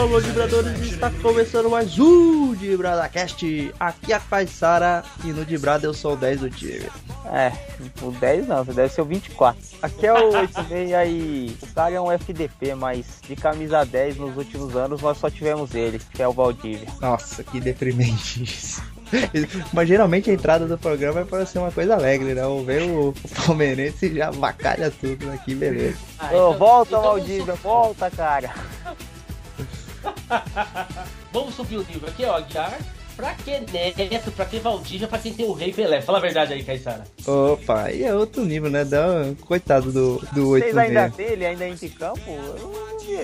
Alô, vibradores, está começando mais um DibradaCast. Aqui é a Caissara e no Dibrada eu sou o 10 do time. É, o 10 não, você deve ser o 24. Aqui é o 86 aí, o cara é um FDP, mas de camisa 10 nos últimos anos nós só tivemos ele, que é o Valdívia. Nossa, que deprimente isso. Mas geralmente a entrada do programa é para ser uma coisa alegre, né? Ou ver o, palmeirense e já vacalha tudo aqui, beleza. Ah, então, volta, então Valdívia, volta, cara. Vamos subir o nível aqui, ó, Aguiar. Pra que Neto, pra que Valdívia, pra quem tem o Rei Pelé? Fala a verdade aí, Caissara. Opa, aí é outro nível, né? Dá, coitado do, do 8 Vocês ainda tem ele ainda em campo?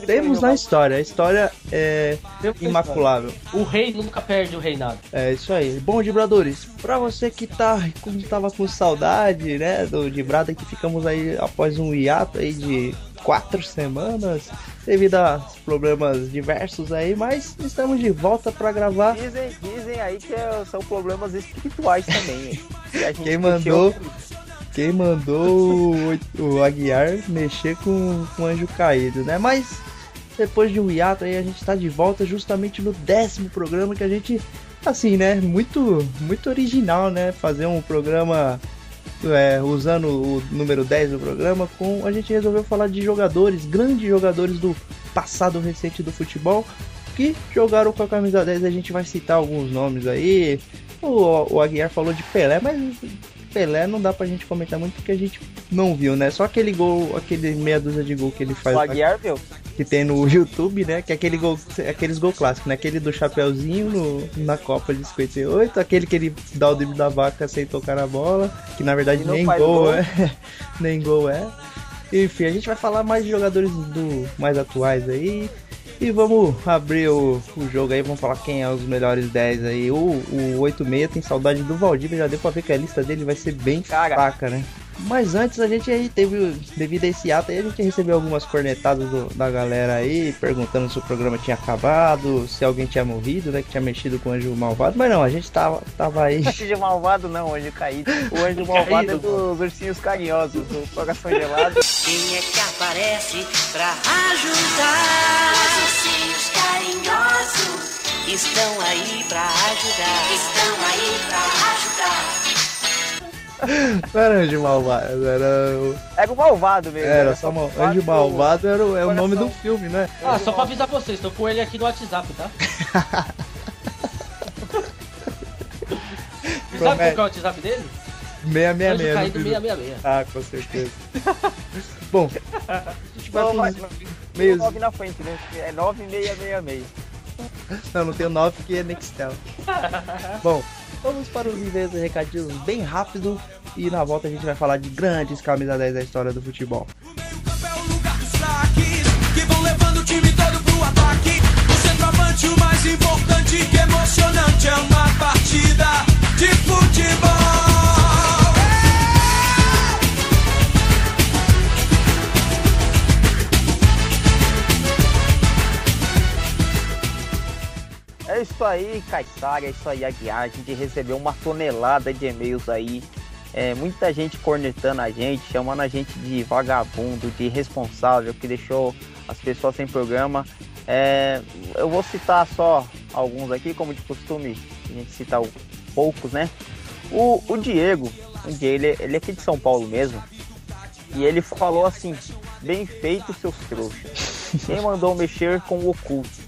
Temos na história, a história é imaculável. O rei nunca perde o reinado. É isso aí. Bom, Dibradores, pra você que tá, como tava com saudade, né, do Dibrada, que ficamos aí após um hiato aí de quatro semanas devido a problemas diversos aí, mas estamos de volta para gravar. Dizem, dizem aí que é, são problemas espirituais também. quem mandou, quem mandou o, o Aguiar mexer com, com o anjo caído, né? Mas depois de um hiato aí a gente está de volta justamente no décimo programa que a gente assim, né, muito muito original, né, fazer um programa é, usando o número 10 do programa, com a gente resolveu falar de jogadores, grandes jogadores do passado recente do futebol, que jogaram com a camisa 10. A gente vai citar alguns nomes aí. O, o Aguiar falou de Pelé, mas Pelé não dá pra gente comentar muito porque a gente não viu, né? Só aquele gol, aquele meia dúzia de gol que ele faz. O Aguiar viu? Que tem no YouTube, né? Que é aquele gol, aqueles gol clássicos, né? Aquele do Chapeuzinho no, na Copa de 58, aquele que ele dá o drible da vaca sem tocar na bola, que na verdade nem gol, gol é. nem gol é. Enfim, a gente vai falar mais de jogadores do mais atuais aí. E vamos abrir o, o jogo aí, vamos falar quem é os melhores 10 aí. O, o 86 tem saudade do Valdívia, já deu pra ver que a lista dele vai ser bem Cara. fraca, né? Mas antes a gente aí teve, devido a esse ato aí, a gente recebeu algumas cornetadas do, da galera aí, perguntando se o programa tinha acabado, se alguém tinha morrido, né? Que tinha mexido com o anjo malvado. Mas não, a gente tava, tava aí. Anjo malvado não, anjo caído. O anjo malvado é dos ursinhos carinhosos, do coração gelado. Quem é que aparece pra ajudar? Os ursinhos carinhosos estão aí pra ajudar. Estão aí pra ajudar. Não era Anjo Malvado, era. Era o Malvado mesmo. Era, só mal... Anjo Malvado era o, é o nome do filme, né? Ah, só pra avisar vocês, tô com ele aqui no WhatsApp, tá? Sabe qual é o WhatsApp dele? 666. Caído 666. Ah, com certeza. Bom, a gente vai mas, meio... 9 na frente, né? É 9666. Não, não tem o 9 que é Nextel. Bom, Vamos para os níveis de recadinhos bem rápido e na volta a gente vai falar de grandes camisa 10 da história do futebol. que vão levando o time todo pro ataque. O centroavante, o mais importante, que emocionante é uma partida de futebol. É isso aí, Caissara, é isso aí, Aguiar. A gente recebeu uma tonelada de e-mails aí. É, muita gente cornetando a gente, chamando a gente de vagabundo, de irresponsável, que deixou as pessoas sem programa. É, eu vou citar só alguns aqui, como de costume, a gente cita poucos, né? O, o Diego, o Diego ele, ele é aqui de São Paulo mesmo, e ele falou assim: bem feito, seus trouxas. Quem mandou mexer com o oculto?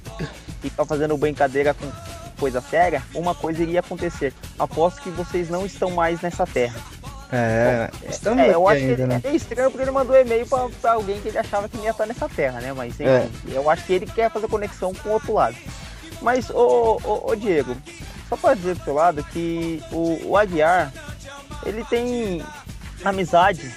Ficar fazendo brincadeira com coisa séria, uma coisa iria acontecer. Aposto que vocês não estão mais nessa terra. É, Bom, estamos é, eu acho ainda, que ele, né? é estranho porque ele mandou e-mail pra, pra, alguém que ele achava que ia estar nessa terra, né? Mas enfim, é. eu acho que ele quer fazer conexão com o outro lado. Mas, ô, ô, ô Diego, só para dizer do seu lado que o, o Aguiar, ele tem amizade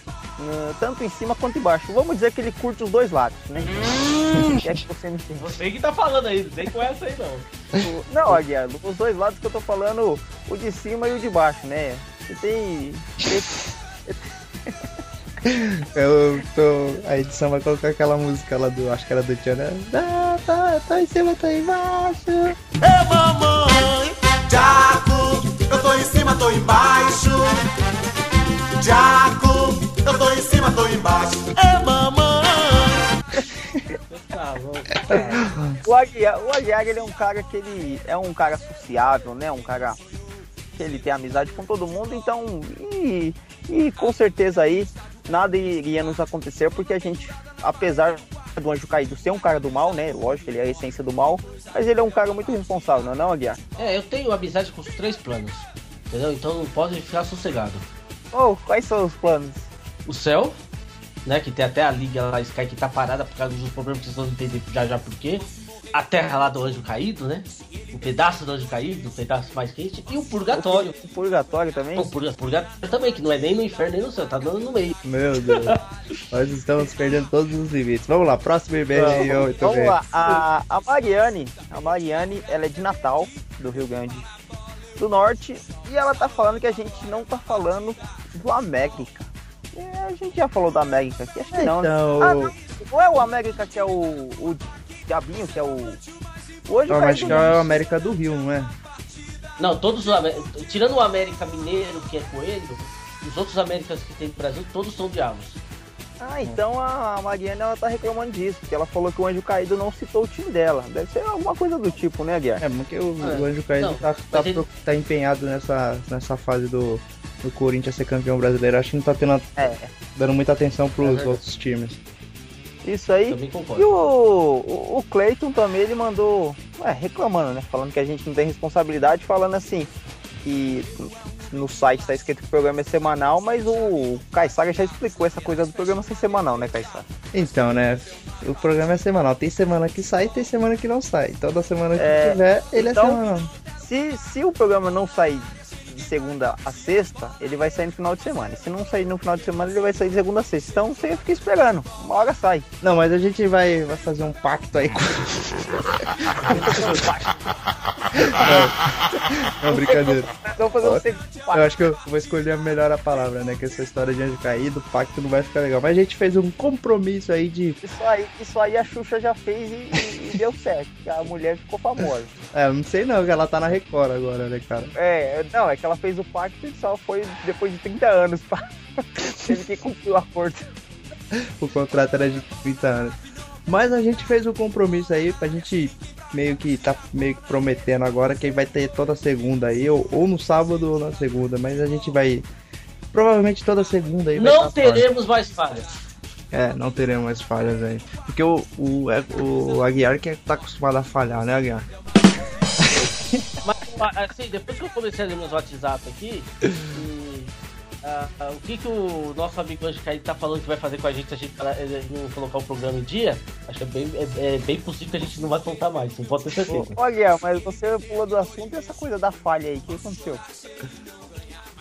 tanto em cima quanto embaixo. Vamos dizer que ele curte os dois lados, né? Hum. que é que você? Você que tá falando aí, não vem com essa aí não. não, Aguiar, os dois lados que eu tô falando, o de cima e o de baixo, né? Você tem. Eu tô. A edição vai colocar aquela música lá do. Acho que era do Tchan, né? Tá, tá, tá em cima, tá embaixo. Ê mamãe, Jaco, eu tô em cima, tô embaixo. Jaco, eu tô em cima, tô embaixo. É mamãe. Tá bom. o Aguiar, o Aguiar ele é um cara que ele é um cara sociável, né? Um cara que ele tem amizade com todo mundo, então e, e com certeza aí nada iria nos acontecer porque a gente, apesar do Anjo Caído ser um cara do mal, né? Lógico, ele é a essência do mal, mas ele é um cara muito responsável, não é não, Aguiar? É, eu tenho amizade com os três planos, entendeu? Então não pode ficar sossegado. Oh, quais são os planos? O céu, né? Que tem até a liga lá, Sky, que tá parada por causa dos problemas que vocês vão entender já já por quê. A terra lá do anjo caído, né? Um pedaço do anjo caído, um pedaço mais quente. E o purgatório. O purgatório também? O purga- purgatório também, que não é nem no inferno nem no céu, tá dando no meio. Meu Deus. Nós estamos perdendo todos os limites. Vamos lá, próximo e-mail aí, Vamos, oito vamos bem. lá, a, a Mariane, a Mariane, ela é de Natal, do Rio Grande do Norte, e ela tá falando que a gente não tá falando do América. É, a gente já falou da América aqui, acho que não, né? Então, Ah, não, não é o América que é o, o Diabinho, que é o... Hoje eu o acho que é o América do Rio, não é? Não, todos os Amé- tirando o América Mineiro, que é coelho, os outros Américas que tem no Brasil, todos são diabos. Ah, então a Mariana ela tá reclamando disso, porque ela falou que o Anjo Caído não citou o time dela. Deve ser alguma coisa do tipo, né, Guiar? É, porque o, É. o Anjo Caído Não, tá, tá, ele- tá empenhado nessa, nessa fase do, do Corinthians ser campeão brasileiro. Acho que não tá tendo, É, dando muita atenção É pros verdade. outros times. isso aí. E o, o, o Clayton também, ele mandou, ué, reclamando, né? Falando que a gente não tem responsabilidade, falando assim, que no site tá escrito que o programa é semanal, mas o Caissara já explicou essa coisa do programa ser semanal, né, Caissara? Então, né? O programa é semanal. Tem semana que sai tem semana que não sai. Toda semana que É, tiver, ele então- é semanal. Se, se o programa não sair de segunda a sexta, ele vai sair no final de semana. E se não sair no final de semana, ele vai sair de segunda a sexta. Então você fica esperando, uma hora sai. Não, mas a gente vai, vai fazer um pacto aí com. não, brincadeira. Vamos fazer um Eu acho que eu vou escolher a melhor a palavra, né? Que essa história de anjo caído, pacto não vai ficar legal. Mas a gente fez um compromisso aí de. Isso aí, isso aí a Xuxa já fez e, e- deu certo. A mulher ficou famosa. É, eu não sei não, que ela tá na Record agora, né, cara? É, não, é que ela fez o pacto e só foi depois de 30 anos. Pá. Teve que cumprir o acordo. O contrato era de 30 anos. Mas a gente fez um compromisso aí pra gente meio que tá meio que prometendo agora que vai ter toda segunda aí, ou, ou no sábado ou na segunda, mas a gente vai. Provavelmente toda segunda aí Não teremos mais falhas. É, não teremos mais falhas aí. Porque o, o, é- o Aguiar que tá acostumado a falhar, né, Aguiar? Assim, depois que eu comecei a ler meus WhatsApp aqui, e, ah, ah, o que, que o nosso amigo Anjo Caído tá falando que vai fazer com a gente se a gente eh, não colocar o programa em dia, acho que é bem, é, é bem possível que a gente não vai contar mais, não pode ter certeza. Olha, mas você pulou do assunto e essa coisa da falha aí, o que aconteceu?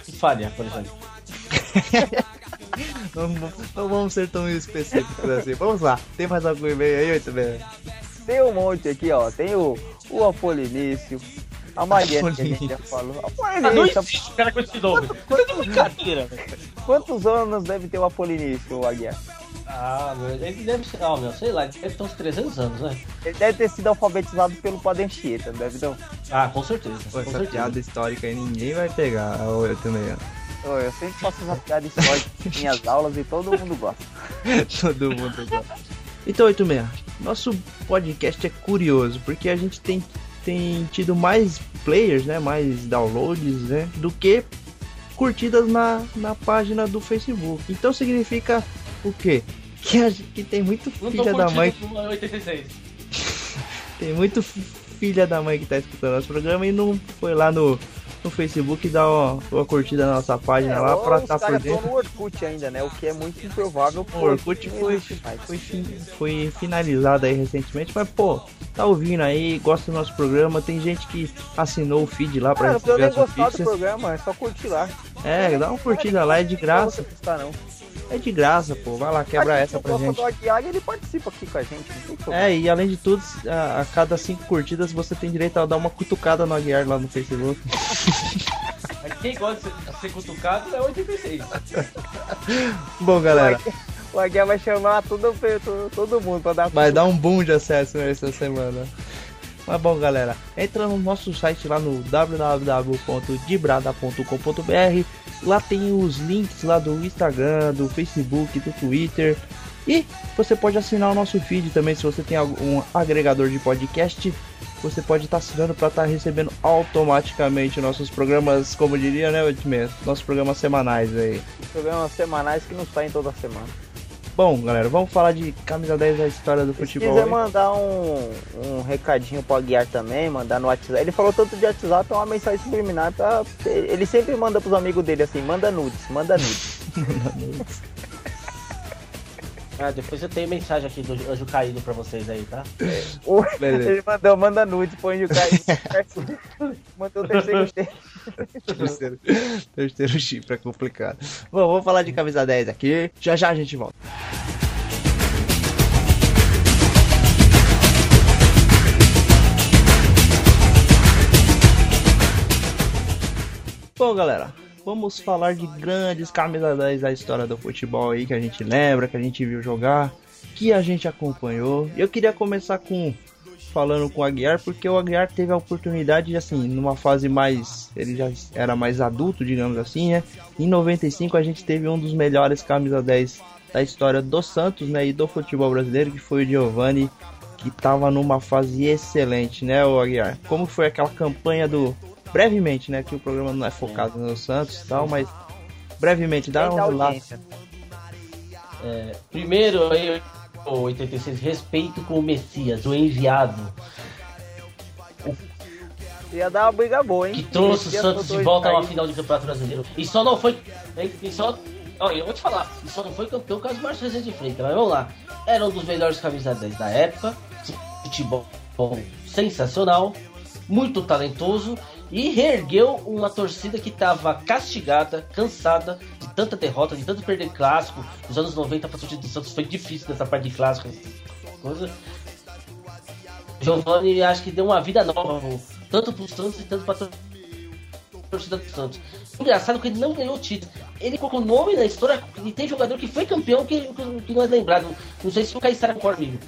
Que falha, por exemplo. Não, não vamos ser tão específicos assim. Vamos lá, tem mais algum e-mail aí, 8 bem? Tem um monte aqui, ó. Tem o, o Apolinício, a Mariana que a gente já falou. Ah, não Apolinício, existe cara com esse nome. É de brincadeira, velho. quantos anos deve ter o Apolinício, Aguiar? Ah, meu, ele deve ser, ah, meu, sei lá, ele deve ter uns 300 anos, né? Ele deve ter sido alfabetizado pelo Padre Anchieta, deve não? Ah, com certeza. Pô, com essa certeza. piada histórica aí ninguém vai pegar, o 8 meio. Ô, Eu sempre faço essa piada histórica em minhas aulas e todo mundo gosta. Todo mundo gosta. Então, 86, nosso podcast é curioso, porque a gente tem, tem tido mais players, né? Mais downloads, né? Do que curtidas na, na página do Facebook. Então significa o quê? Que, a, que tem muito Não filha da mãe, curtindo uma 86. tem muito filha da mãe que tá escutando nosso programa e não foi lá no, no Facebook dar uma, uma curtida na nossa página lá ou pra estar por caras dentro. no Orkut ainda, né? O que é muito improvável. O Orkut foi, foi, foi finalizado aí recentemente, mas pô, tá ouvindo aí, gosta do nosso programa, tem gente que assinou o feed lá pra Cara, não precisa receber nem as gostar do notícias. programa, é só curtir lá. É, dá uma curtida lá, é de Não graça, custar, não. É de graça, pô, vai lá, quebra essa pra gente. do Aguiar e ele participa aqui com a gente. Não tem problema. É, e além de tudo, a, a cada cinco curtidas você tem direito a dar uma cutucada no Aguiar lá no Facebook. Mas quem gosta de ser, ser cutucado é 86. Bom, galera, O Aguiar vai chamar todo, todo, todo mundo pra dar vai dar um boom de acesso nessa semana. Mas bom, galera, entra no nosso site lá no www.dibrada.com.br. Lá tem os links lá do Instagram, do Facebook, do Twitter. E você pode assinar o nosso feed também, se você tem algum agregador de podcast, você pode estar tá assinando para estar tá recebendo automaticamente nossos programas, como diria, né, Ultimate? Nossos programas semanais aí. Programas semanais que não saem toda semana. Bom, galera, vamos falar de camisa 10 da história do futebol. Se quiser aí. mandar um, um recadinho pro Aguiar também, mandar no WhatsApp. Ele falou tanto de WhatsApp, é uma mensagem subliminar pra. Ele sempre manda pros amigos dele assim, manda nudes, manda nudes. manda nudes. Ah, depois eu tenho mensagem aqui do Anjo Caído pra vocês aí, tá? Ele mandou, manda nude pro Anjo Caído. Mandou o terceiro terceiro, terceiro chifre é complicado. Bom, vamos falar de camisa 10 aqui. Já já a gente volta. Bom, galera, vamos falar de grandes camisas 10 da história do futebol aí que a gente lembra, que a gente viu jogar, que a gente acompanhou. Eu queria começar com falando com o Aguiar, porque o Aguiar teve a oportunidade, assim, numa fase mais. Ele já era mais adulto, digamos assim, né? Em 95 a gente teve um dos melhores camisa 10 da história do Santos, né? E do futebol brasileiro, que foi o Giovanni, que estava numa fase excelente, né, o Aguiar? Como foi aquela campanha do brevemente, né? Que o programa não é focado no Santos e tal, mas brevemente, dá um lá. É, primeiro, aí, 86, respeito com o Messias, o enviado. Ia dar uma briga boa, hein? Que trouxe o Santos de volta a uma final de campeonato brasileiro. E só não foi. E só, olha, eu vou te falar, e só não foi campeão caso do Márcio Rezende de Freitas, mas vamos lá. Era um dos melhores camisas da época, futebol sensacional, muito talentoso e reergueu uma torcida que estava castigada, cansada tanta derrota, de tanto perder clássico. Nos anos 90 para a torcida do Santos foi difícil nessa parte de clássico. Coisa. Giovanni acho que deu uma vida nova, tanto para o Santos e tanto para a torcida do Santos. Engraçado que ele não ganhou o título. Ele colocou nome na história e tem jogador que foi campeão que, que não é lembrado. Não sei se o Caissara concorda comigo.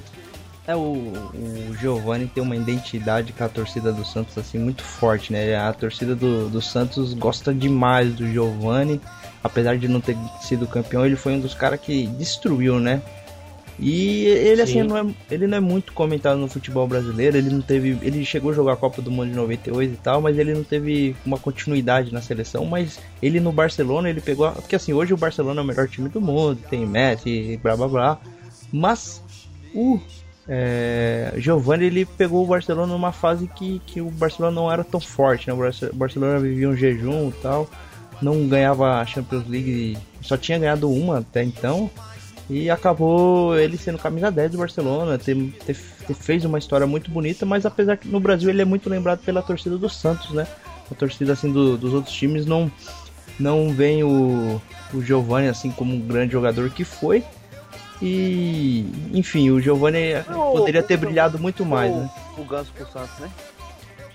É, o, o Giovanni tem uma identidade com a torcida do Santos assim muito forte, né? A torcida do, do Santos gosta demais do Giovanni, apesar de não ter sido campeão, ele foi um dos caras que destruiu, né? E ele assim não é, ele não é muito comentado no futebol brasileiro, ele não teve, ele chegou a jogar a Copa do Mundo de 98 e tal, mas ele não teve uma continuidade na seleção, mas ele no Barcelona, ele pegou, porque assim, hoje o Barcelona é o melhor time do mundo, tem Messi, blá blá blá. Mas o é, Giovanni ele pegou o Barcelona numa fase que, que o Barcelona não era tão forte, né? O Barcelona vivia um jejum e tal, não ganhava a Champions League, só tinha ganhado uma até então, e acabou ele sendo camisa 10 do Barcelona, ter, ter, ter, fez uma história muito bonita, mas apesar que no Brasil ele é muito lembrado pela torcida do Santos, né? A torcida assim do, dos outros times não não vem o, o Giovanni assim como um grande jogador que foi, e, enfim, o Giovanni o, poderia ter o, brilhado muito mais, né? O Ganso pro Santos, né?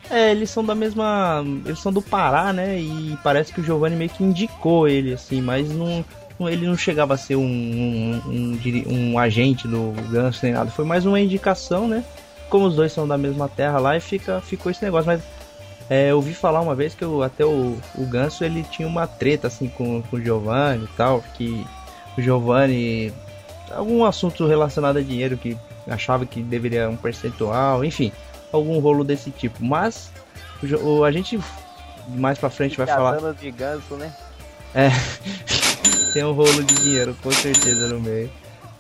É, eles são da mesma. Eles são do Pará, né? E parece que o Giovanni meio que indicou ele, assim, mas não. Ele não chegava a ser um, um, um, um agente do Ganso nem nada. Foi mais uma indicação, né? Como os dois são da mesma terra lá e fica, ficou esse negócio. Mas é, eu ouvi falar uma vez que eu, até o, o Ganso ele tinha uma treta assim com, com o Giovanni e tal, que o Giovanni algum assunto relacionado a dinheiro que achava que deveria um percentual, enfim, algum rolo desse tipo. Mas o, a gente mais pra frente vai falar. de ganso, né? É. tem um rolo de dinheiro, com certeza, no meio.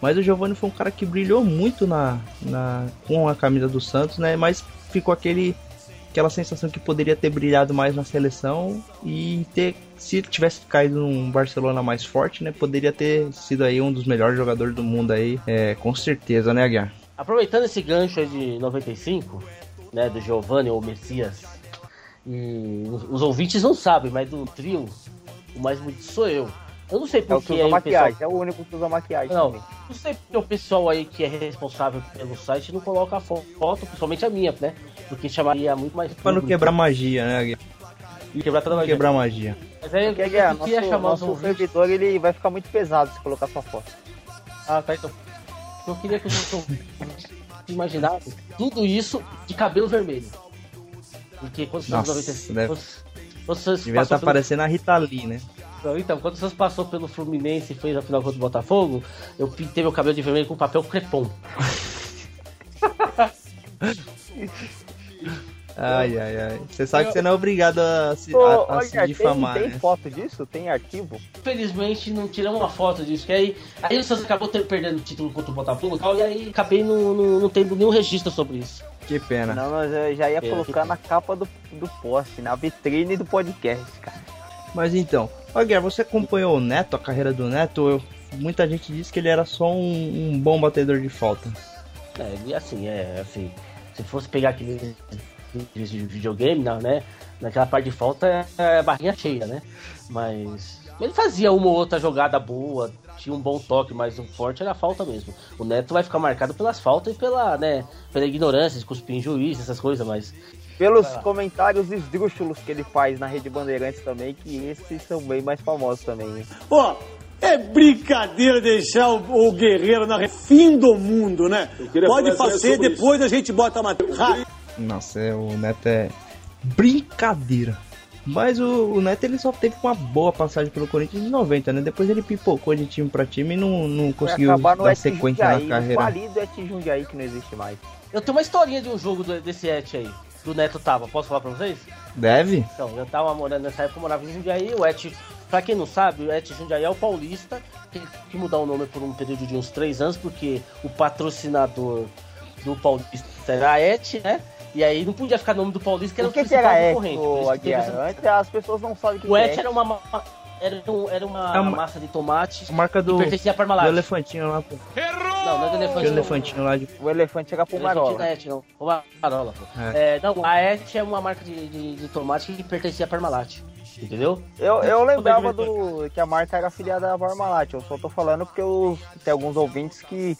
Mas o Giovanni foi um cara que brilhou muito na, na com a camisa do Santos, né? Mas ficou aquele aquela sensação que poderia ter brilhado mais na seleção e ter se tivesse caído num Barcelona mais forte, né, poderia ter sido aí um dos melhores jogadores do mundo aí, é, com certeza, né, Aguiar? Aproveitando esse gancho de 95, né, do Giovanni ou Messias, e os, ouvintes não sabem, mas do trio, o mais bonito sou eu. Eu não sei por é que, usa maquiagem, pessoal... é o único que usa maquiagem. Não, também. não sei porque o pessoal aí que é responsável pelo site não coloca a foto, principalmente a minha, né? Porque chamaria muito mais. Pra não quebrar magia, né, Gui? E quebrar toda a magia. Quebrar magia. Mas aí eu, eu, eu nosso, queria chamar nosso os servidor ele vai ficar muito pesado se colocar sua foto. Ah, tá então. Eu queria que os imaginassem tudo isso de cabelo vermelho. Porque quando Nossa, 95, deve... você, você Devia estar tá pelo... parecendo a Rita Lee, né? Então, quando o Santos passou pelo Fluminense e fez a final contra o Botafogo, eu pintei meu cabelo de vermelho com papel crepom. Ai, ai, ai. Você sabe que você não é obrigado a se, a, a se difamar, tem, tem né? foto disso? Tem arquivo? Infelizmente não tiramos uma foto disso, que aí, aí o Santos acabou ter, perdendo o título contra o Botafogo e tal, e aí acabei não, não, não tendo nenhum registro sobre isso. Que pena. Não, mas eu já ia É, colocar na capa do, do post, na vitrine do podcast, cara. Mas então, ó, Guerra, você acompanhou o Neto, a carreira do Neto? Eu- muita gente disse que ele era só um, um bom batedor de falta. É, e assim, é, assim, se fosse pegar aquele de videogame, não, né? Naquela parte de falta é barrinha cheia, né? Mas ele fazia uma ou outra jogada boa, tinha um bom toque, mas o forte era a falta mesmo. O Neto vai ficar marcado pelas faltas e pela, né, pela ignorância, de cuspir em juiz, essas coisas, mas Pelos Ah. comentários esdrúxulos que ele faz na Rede Bandeirantes também, que esses são bem mais famosos também. hein? Ó, é brincadeira deixar o, o guerreiro na fim do mundo, né? Pode fazer, depois a gente bota a matéria. Nossa, é, o Neto é brincadeira. Mas o, o Neto ele só teve uma boa passagem pelo Corinthians em 90, né? Depois ele pipocou de time pra time e não, não conseguiu dar sequência na Jundiaí, o carreira. falido Et Jundiaí que não existe mais. eu tenho uma historinha de um jogo do- desse Et aí, do Neto tava, posso falar pra vocês? Deve? Então, eu tava morando nessa época, eu morava em Jundiaí, o Et, pra quem não sabe, o Et Jundiaí é o paulista, tem que mudar o nome por um período de uns três anos, porque o patrocinador do paulista era a Et, né? E aí não podia ficar nome do paulista, que era O o, que, era concorrente. Aguiar? essa- Antes as pessoas não sabem o que, O que Et é. era uma, ma- era, um- era uma É uma- massa de tomate A marca do, que pertencia a do Parmalat. elefantinho lá, pô. Não, não é do não. elefantinho lá de. O elefante era pro Elefante Marola. Et, não. O Marola, pô. É. É, não, a Et é uma marca de, de, de tomate que pertencia a Parmalat. Entendeu? Eu, eu lembrava Como do que a marca era afiliada à Parmalat. Eu só tô falando porque os, tem alguns ouvintes que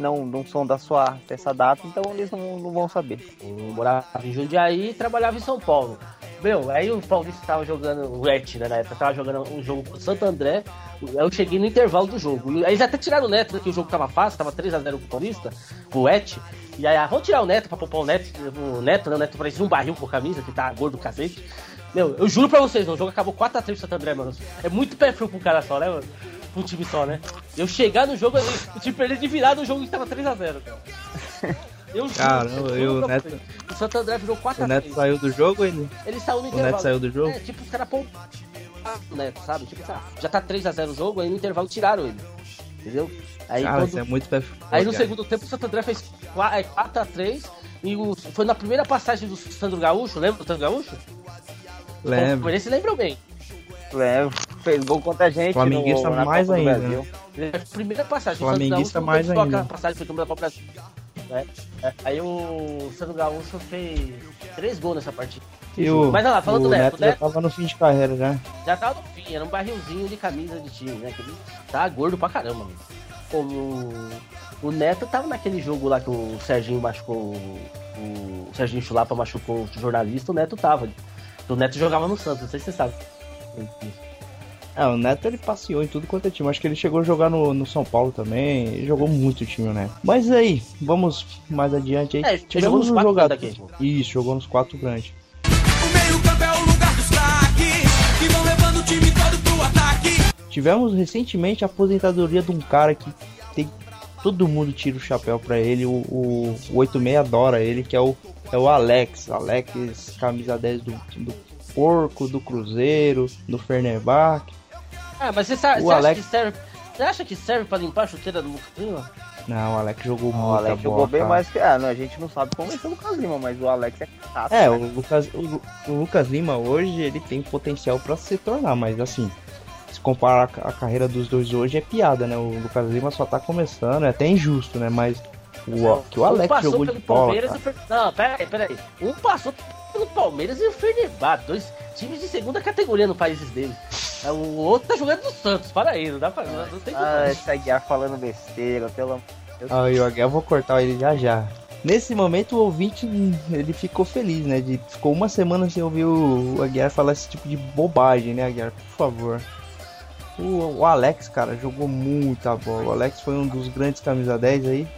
não, não são da sua dessa data, então eles não, não vão saber. Eu morava em Jundiaí e trabalhava em São Paulo. Meu, aí o Paulista tava jogando, o Et, né, na época, tava jogando um jogo com o Santo André. Eu cheguei no intervalo do jogo. Aí eles até tiraram o Neto, né, que o jogo tava fácil, tava 3x0 pro Paulista, pro Et. E aí, ah, vamos tirar o Neto pra poupar o Neto. O Neto, né, o Neto parecia um barril com camisa, que tá gordo do cacete. Meu, eu juro pra vocês, o jogo acabou 4x3 pro Santo André, mano. É muito pé frio um cara só, né, mano? Um time só, né? Eu chegar no jogo, o time perder de virada, o jogo que tava 3x0, cara. Eu juro, Caramba, eu e o Neto-. O Santo André virou 4x3. O Neto saiu do jogo ele? Ele saiu no O intervalo. Neto saiu do jogo? É, tipo, os caras pô. O Neto, sabe? Tipo, lá, já tá 3x0 o jogo, aí no intervalo tiraram ele. Entendeu? Aí, Cara, quando- isso é muito pé aí no cara. segundo tempo o Santo André fez 4x3 e o... foi na primeira passagem do Sandro Gaúcho, lembra do Sandro Gaúcho? Lembro. Esse lembram bem. Lembro, fez gol contra a gente. Flamenguista no, mais ainda, Brasil. É a primeira passagem. Flamenguista mais ainda. aquela passagem foi da Copa Brasil. né? É, Aí o Sandro Gaúcho fez três gols nessa partida. O, Mas olha lá, falando do Neto, Neto já tava no fim de carreira já. Já tava no fim, era um barrilzinho de camisa de time, né? Que ele tá gordo pra caramba, mano. Como o Neto tava naquele jogo lá que o Serginho machucou. O, o Serginho Chulapa machucou o jornalista, o Neto tava. O Neto jogava no Santos, não sei se você sabe. É, o Neto ele passeou em tudo quanto é time. Acho que ele chegou a jogar no, no São Paulo também. Ele jogou muito o time, o Neto. Mas aí, vamos mais adiante aí. É, ele jogou nos um quatro jogador. grandes aqui. Isso, jogou nos quatro grandes. O meio-campo é o lugar dos craques que vão levando o time todo pro ataque. Tivemos recentemente a aposentadoria de um cara que tem. Todo mundo tira o chapéu pra ele. O, o, o 86 adora ele, que é o, é o Alex. Alex, camisa 10 do, do Porco, do Cruzeiro, do Fenerbahçe. Ah, mas você, sabe, O você Alex- acha que serve. Você acha que serve pra limpar a chuteira do Lucas Lima? Não, o Alex jogou O muita Alex bola, jogou bem cara. mais que. Ah, não, a gente não sabe como ser o Lucas Lima, mas o Alex é chato. É, né? o Lucas, o, o Lucas Lima hoje ele tem potencial pra se tornar, mas assim, se comparar a, a carreira dos dois hoje é piada, né? O Lucas Lima só tá começando, é até injusto, né? Mas o que o Um Alex passou jogou de bola, Palmeiras cara. e o Fer... Não, peraí, peraí. Um passou pelo Palmeiras e o Fenerbahçe. Dois times de segunda categoria no países dele. É, O outro tá jogando no Santos. Para aí, não dá pra. Não, não tem como. Ah, esse Aguiar falando besteira, pelo amor Aí, o Aguiar, eu vou cortar ele já já. Nesse momento o ouvinte ele ficou feliz, né? De, ficou uma semana sem ouvir o, o Aguiar falar esse tipo de bobagem, né, Aguiar? Por favor. O, o Alex, cara, jogou muita bola. O Alex foi um dos grandes camisa 10 aí.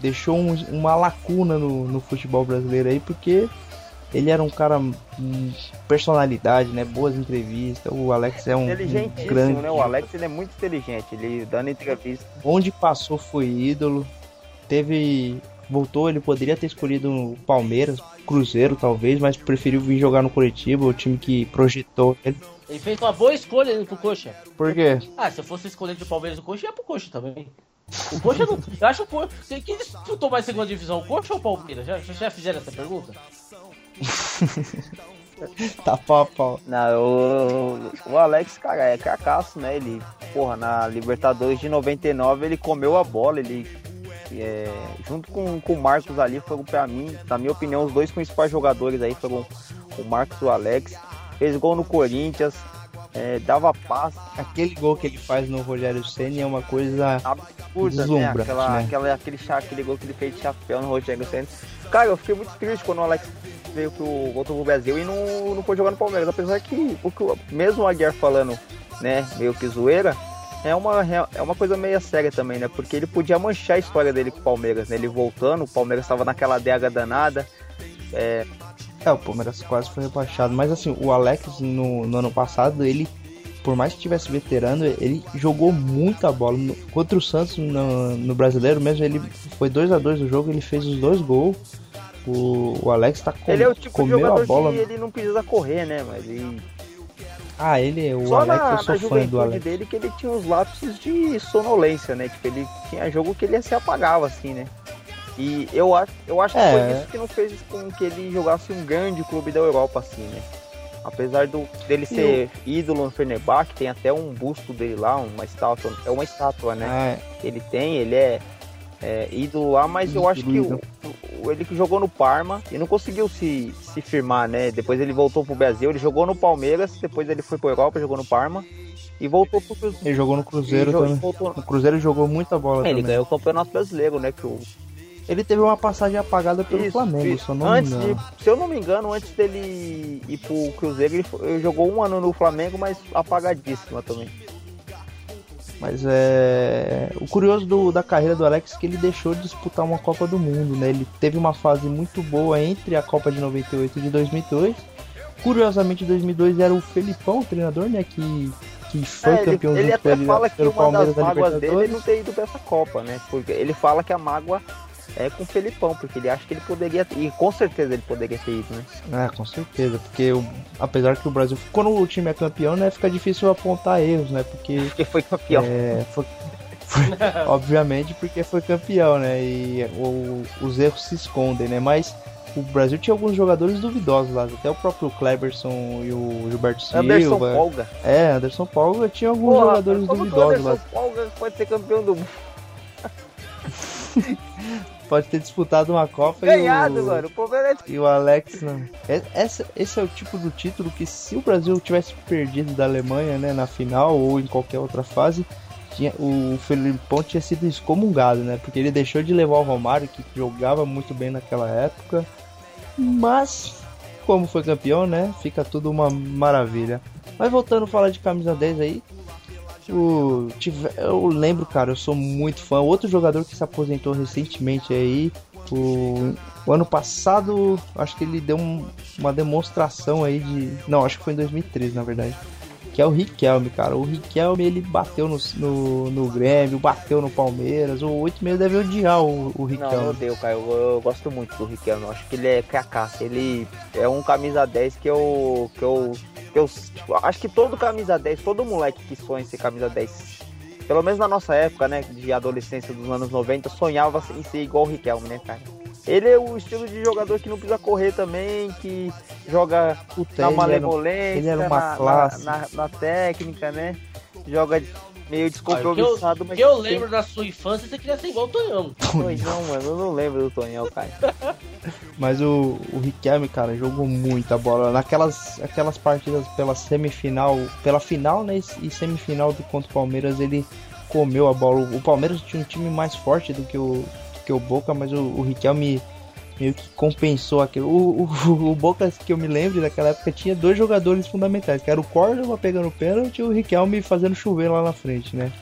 Deixou um- uma lacuna no, no futebol brasileiro aí, porque ele era um cara personalidade, né? Boas entrevistas. O Alex é um, um grande. né? O Alex ele é muito inteligente, ele dando entrevista. Onde passou foi ídolo. Teve voltou, ele poderia ter escolhido o Palmeiras, Cruzeiro talvez, mas preferiu vir jogar no Curitiba, o time que projetou ele. Ele fez uma boa escolha indo pro Coxa. Por quê? Ah, se eu fosse escolher do Palmeiras do Coxa, ia pro Coxa também. O Coxa não. Eu acho o Coxa. Quem disputou mais segunda divisão, o Coxa ou o Palmeiras? Já, já fizeram essa pergunta? tá pau a pau. Não, o, o Alex, cara, é cacaço, né? Ele, porra, na Libertadores de 99 ele comeu a bola, ele. É, junto com, com o Marcos ali, foram pra mim, na minha opinião, os dois principais jogadores aí foram o Marcos e o Alex. Fez gol no Corinthians, é, dava paz. Aquele gol que ele faz no Rogério Senna é uma coisa absurda, né? Aquela, né? Aquela, aquele, aquele gol que ele fez de chapéu no Rogério Senna. Cara, eu fiquei muito triste quando o Alex veio pro, voltou pro Brasil e não, não foi jogar no Palmeiras. Apesar que, porque, mesmo o Aguiar falando, né, meio que zoeira, é uma, é uma coisa meio séria também, né? Porque ele podia manchar a história dele com o Palmeiras, né? Ele voltando, o Palmeiras estava naquela adega danada. É... é, o Palmeiras quase foi rebaixado. Mas assim, o Alex no, no ano passado, ele, por mais que tivesse veterano, ele jogou muita bola. Contra o Santos no, no brasileiro mesmo, ele foi 2 a 2 no jogo, ele fez os dois gols. O, o Alex tá com, Ele é o tipo de jogador a bola. que ele não precisa correr, né? Mas ele... Ah, ele, o Só Alex, na, eu sou na fã do Alex. dele que ele tinha uns lapsos de sonolência, né? Tipo, ele tinha jogo que ele se apagava, assim, né? E eu acho, eu acho que É. foi isso que não fez com que ele jogasse um grande clube da Europa, assim, né? Apesar do, dele ser ídolo no Fenerbahçe, tem até um busto dele lá, uma estátua, é uma estátua, né? Ah, é. Ele tem, ele é, é ídolo lá, mas eu acho que o- ele que jogou no Parma e não conseguiu se, se firmar, né? Depois ele voltou pro Brasil, ele jogou no Palmeiras, depois ele foi pro Europa, jogou no Parma e voltou pro Cruzeiro. Ele jogou no Cruzeiro E também. voltou- No Cruzeiro ele jogou muita bola É, ele também. ganhou o Campeonato Brasileiro, né? Que o, Ele teve uma passagem apagada pelo Isso, Flamengo, isso. se eu não antes me de, engano. se eu não me engano, antes dele ir pro Cruzeiro, ele, ele jogou um ano no Flamengo, mas apagadíssima também. Mas é. O curioso do- da carreira do Alex é que ele deixou de disputar uma Copa do Mundo, né? Ele teve uma fase muito boa entre a Copa de 98 e de 2002. Curiosamente, em 2002 era o Felipão, o treinador, né? Que, que foi É, ele, campeão ele com até ele fala que pelo uma das Palmeiras da mágoas dele é não ter ido pra essa Copa, né? Porque ele fala que a mágoa é com o Felipão, porque ele acha que ele poderia, e com certeza ele poderia ter ido, né? Ah, com certeza, porque o- apesar que o Brasil, quando o time é campeão, né, fica difícil apontar erros, né? Porque Porque foi campeão. É, foi- foi- obviamente porque foi campeão, né? E o- os erros se escondem, né? Mas o Brasil tinha alguns jogadores duvidosos lá, até o próprio Kleberson e o Gilberto Silva. Anderson Polga. É, Anderson Polga tinha alguns Porra, jogadores duvidosos lá. Anderson Polga pode ser campeão do mundo? Pode ter disputado uma Copa Ganhado, e o... mano. O E o Alex não. É- Essa, esse é o tipo do título que se o Brasil tivesse perdido da Alemanha, né, na final ou em qualquer outra fase, tinha, o Felipão tinha sido excomungado, né? Porque ele deixou de levar o Romário, que jogava muito bem naquela época. Mas, como foi campeão, né? Fica tudo uma maravilha. Mas voltando a falar de camisa 10 aí. O, tive- eu lembro, cara, eu sou muito fã. Outro jogador que se aposentou recentemente aí. O, o ano passado, acho que ele deu um- uma demonstração aí de. Não, acho que foi em 2013, na verdade. Que é o Riquelme, cara. O Riquelme ele bateu no, no, no Grêmio, bateu no Palmeiras. O 86 deve odiar o, o Não, Riquelme. eu odeio, cara. Eu, eu gosto muito do Riquelme. Eu acho que ele é cacaça. Ele é um camisa 10 que eu. que eu. Eu tipo, acho que todo camisa 10, todo moleque que sonha em ser camisa 10, pelo menos na nossa época, né? De adolescência dos anos 90, sonhava em ser igual o Riquelme, né, cara? Ele é o estilo de jogador que não precisa correr também, que joga Puta, na ele era, ele era uma na, classe. na, na- na técnica, né? Joga meio o que eu, descompromissado, mas que eu tem- lembro da sua infância, você queria ser igual o Tonhão. Tonhão, mano, eu não lembro do Tonhão, cara. Mas o, o Riquelme, cara, jogou muita bola. Naquelas aquelas partidas pela semifinal, pela final, né? E semifinal do contra o Palmeiras, ele comeu a bola. O Palmeiras tinha um time mais forte do que o, que o Boca, mas o, o Riquelme meio que compensou aquilo. O, o, o Boca, que eu me lembro daquela época, tinha dois jogadores fundamentais, que era o Córdoba pegando pênalti e o Riquelme fazendo chover lá na frente, né?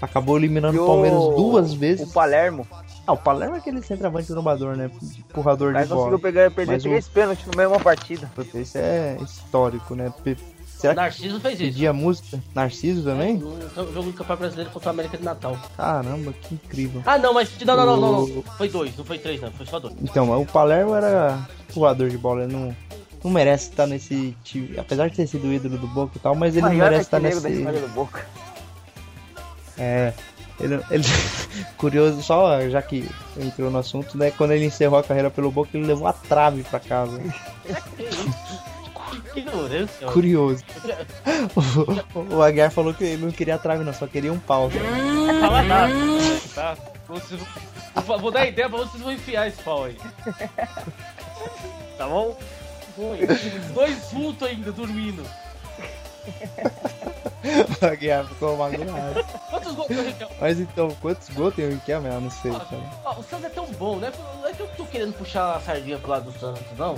Acabou eliminando o o- Palmeiras duas vezes. O Palermo. Ah, o Palermo é aquele centroavante trombador, né? Empurrador Mas de bola. conseguiu pegar, perder Mas o- três pênaltis na mesma partida. Esse é histórico, né? Será que Narciso fez isso. pedia música? Narciso também? No jogo do Campeonato Brasileiro contra o América de Natal. Caramba, que incrível. Ah, não, mas. Não, não, não, não, não. Foi dois, não foi três, não. Foi só dois. Então, o Palermo era voador de bola, ele não, não merece estar nesse time. Apesar de ter sido o ídolo do Boca e tal, mas ele não merece estar artilheiro da nesse. do Boca. É. Ele, ele- curioso, só já que entrou no assunto, né? Quando ele encerrou a carreira pelo Boca, ele levou a trave pra casa. Curioso. O, o Aguiar falou que ele não queria a trave, não, só queria um pau. Fala nada, tá? Vocês vou- dar ideia pra vocês vão enfiar esse pau aí. Tá bom? Dois vultos ainda dormindo. O Aguiar ficou magoado. Quantos gols tem o Riquelme? Mas então, quantos gols tem o Riquelme? Eu não sei, o Santos é tão bom, né? Não é que eu tô querendo puxar a sardinha pro lado do Santos, não.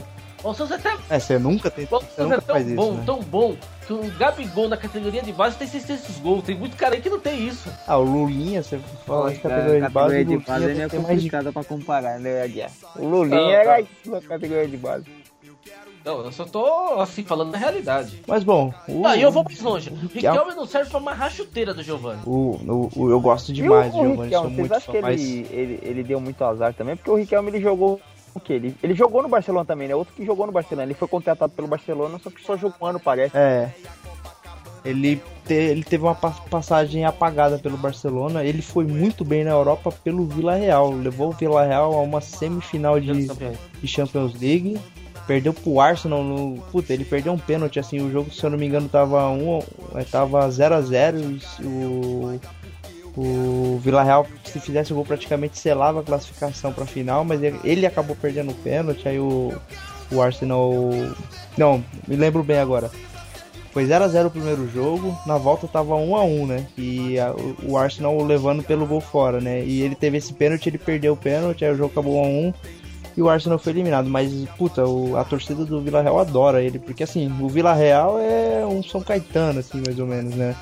Santos é tão, É, você nunca tem. Você Santos é nunca tão faz isso, bom, né? tão bom, que o Gabigol na categoria de base tem 600 gols. Tem muito cara aí que não tem isso. Ah, o Lulinha, você fala de categoria de base, o categoria de Lulinha base é mais de complicada pra comparar, né, Aguiar? O Lulinha Ah, era tá. isso na categoria de base. Não, eu só tô, assim, falando da realidade. Mas bom, o, Ah, e eu vou mais longe. Riquelme- Riquelme não serve pra amarrar a chuteira do Giovanni. o, o, o- eu gosto demais do Giovanni, vocês acham que mas ele, ele, ele deu muito azar também? Porque o Riquelme ele jogou o quê? Ele, ele jogou no Barcelona também, né? Outro que jogou no Barcelona. Ele foi contratado pelo Barcelona, só que só jogou um ano, parece. é. Ele, te- ele teve uma pa- passagem apagada pelo Barcelona. Ele foi muito bem na Europa pelo Vila Real. Levou o Vila Real a uma semifinal de, de Champions League. Perdeu pro Arsenal no. Puta, ele perdeu um pênalti, assim, o jogo, se eu não me engano, tava 1 eh, tava 0 a 0 e o. O Vila Real, se fizesse o gol, praticamente selava a classificação pra final, mas ele, acabou perdendo o pênalti, aí o, o Arsenal. Não, me lembro bem agora. Foi 0 a 0 o primeiro jogo, na volta tava 1 a 1 né? E a- o Arsenal levando pelo gol fora, né? E ele teve esse pênalti, ele perdeu o pênalti, aí o jogo acabou 1 a 1 e o Arsenal foi eliminado. Mas, puta, o- a torcida do Vila Real adora ele, porque assim, o Vila Real é um São Caetano, assim, mais ou menos, né?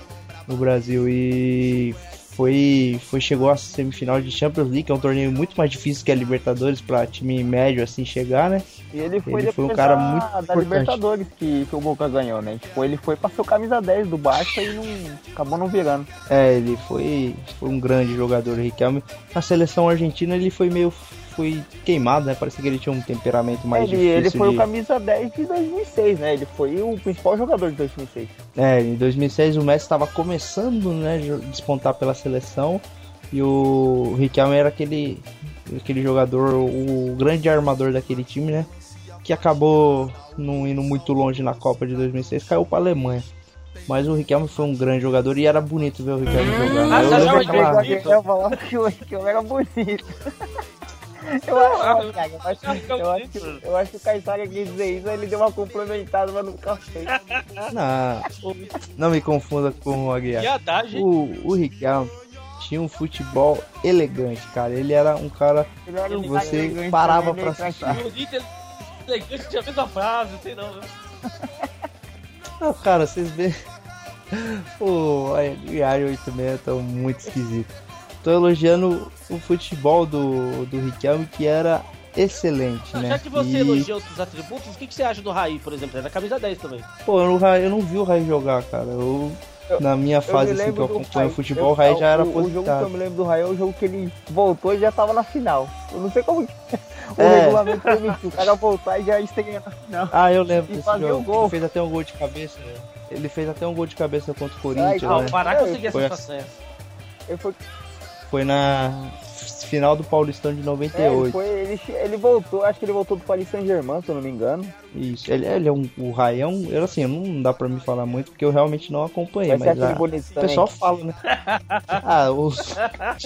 No Brasil. E foi, foi chegou à semifinal de Champions League, que é um torneio muito mais difícil que a Libertadores pra time médio assim chegar, né? E ele foi Ele foi um cara da, muito da importante. Libertadores que, que o Boca ganhou, né? Tipo, ele foi o camisa 10 do Barça e não, acabou não virando. É, ele foi, foi um grande jogador, Riquelme. Na seleção argentina ele foi meio foi queimado, né? Parecia que ele tinha um temperamento mais ele, difícil ele foi de... o camisa 10 de 2006, né? Ele foi o principal jogador de 2006. É, em 2006 o Messi estava começando, né, despontar pela seleção e o Riquelme era aquele aquele jogador, o grande armador daquele time, né? Que acabou não indo muito longe na Copa de 2006, caiu para Alemanha. Mas o Riquelme foi um grande jogador e era bonito ver o Riquelme jogar. Ah, Eu lembro aquela-? Eu falar que o Riquelme era bonito. Eu acho, eu, acho, eu, acho que, eu acho que o Caissara quis dizer isso, aí ele deu uma complementada, mas nunca fez. Não, não me confunda com o Aguiar. O, o Riquelme tinha um futebol elegante, cara. Ele era um cara Ele era que você elegante, parava ele pra assistir. Bonito, elegante, tinha a mesma frase, sei não. né? Não, cara, vocês vê. O Aguiar e o 86 estão muito esquisitos. Tô elogiando o futebol do, do Riquelme, que era excelente, né? Já que você E, elogiou os atributos, o que, que você acha do Raí, por exemplo? É da camisa 10 também. Pô, eu não, eu não vi o Rai jogar, cara. Eu, na minha Eu fase assim, que eu acompanho Rai. futebol, o Eu- Rai já era o, o jogo que eu me lembro do Rai é o jogo que ele voltou e já tava na final. Eu não sei como que o É. regulamento permitiu o cara voltar e já estreia na final. Ah, eu lembro E desse fazia jogo. o gol. Ele fez até um gol de cabeça, né? Ele fez até um gol de cabeça contra o Ai, Corinthians, Ah, né? o Pará É, conseguia foi essa façanha. Ele foi, na final do Paulistão de é, ele, 98. foi ele, ele voltou, acho que ele voltou do Paris Saint-Germain, se eu não me engano. Isso. Ele, ele é um. O Rai é um. Eu, assim, não dá pra me falar muito porque eu realmente não acompanhei. Mas aquele a- o pessoal fala, né? ah, os,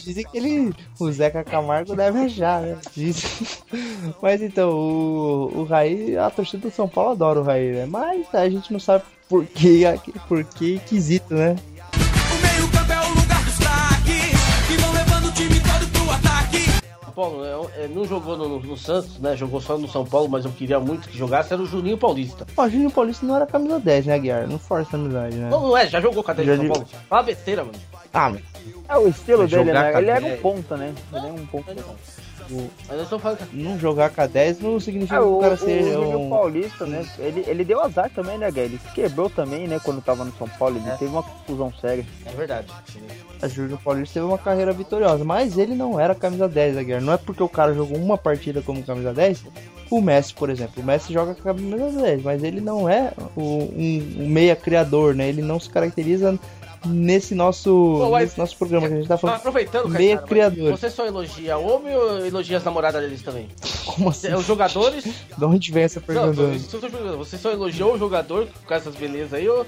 dizem que ele. O Zeca Camargo deve achar, né? Dizem. Mas então, o, o Rai, a torcida do São Paulo adora o Rai, né? Mas a gente não sabe por que, por que quesito, né? Paulo, é, é, não jogou no, no Santos, né? Jogou só no São Paulo, mas eu queria muito que jogasse, era o Juninho Paulista. Ó, Juninho Paulista não era camisa 10, né, Guiar? Não força a amizade, né? Não, não é, já jogou com a 10 Já do São Paulo. Uma besteira, mano. Ah, mas É o estilo dele, né? a Ele era um ponta, né? Ele é um ponta. Mas eu tô falando que não jogar com a 10 não significa É, que o, o cara o seja Juninho um... Paulista, né? Ele, ele deu azar também, né, Guilherme? Ele se quebrou também, né? Quando tava no São Paulo. Ele É. teve uma confusão séria. é verdade. A Júnior Paulista teve uma carreira vitoriosa, mas ele não era camisa 10, Aguiar. Não é porque o cara jogou uma partida como camisa 10. O Messi, por exemplo, o Messi joga com a camisa 10, mas ele não é o, um, um meia criador, né? Ele não se caracteriza nesse nosso, Pô, nesse nosso programa que a gente tá falando. aproveitando, Meia Caetano, criador. Você só elogia homem ou elogia as namoradas deles também? Como assim? Os jogadores. De onde vem essa pergunta? Você só elogiou o jogador com essas belezas aí? Ou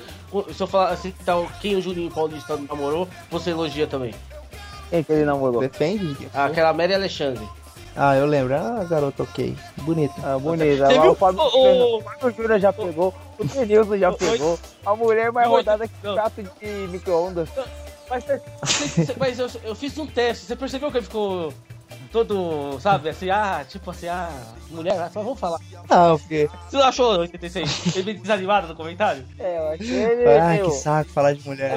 se eu falar assim, tá, quem o Juninho Paulista namorou, você elogia também? Quem que ele namorou? Depende. Ah, aquela Mary Alexandre. Ah, eu lembro. Ah, garota, ok. Bonita. Ah, bonita. Você Lá viu? O Fábio o Júnior já pegou. O Denilson já pegou. A mulher mais rodada que prato de micro-ondas. Mas, mas eu, eu fiz um teste, você percebeu que ele ficou todo, sabe, assim, ah, tipo assim, ah, mulher, ah, só vamos falar. Ah, porque. Você não achou 86? Ele meio desanimado no comentário? É, eu achei ele. Ai, meu, que saco falar de mulher.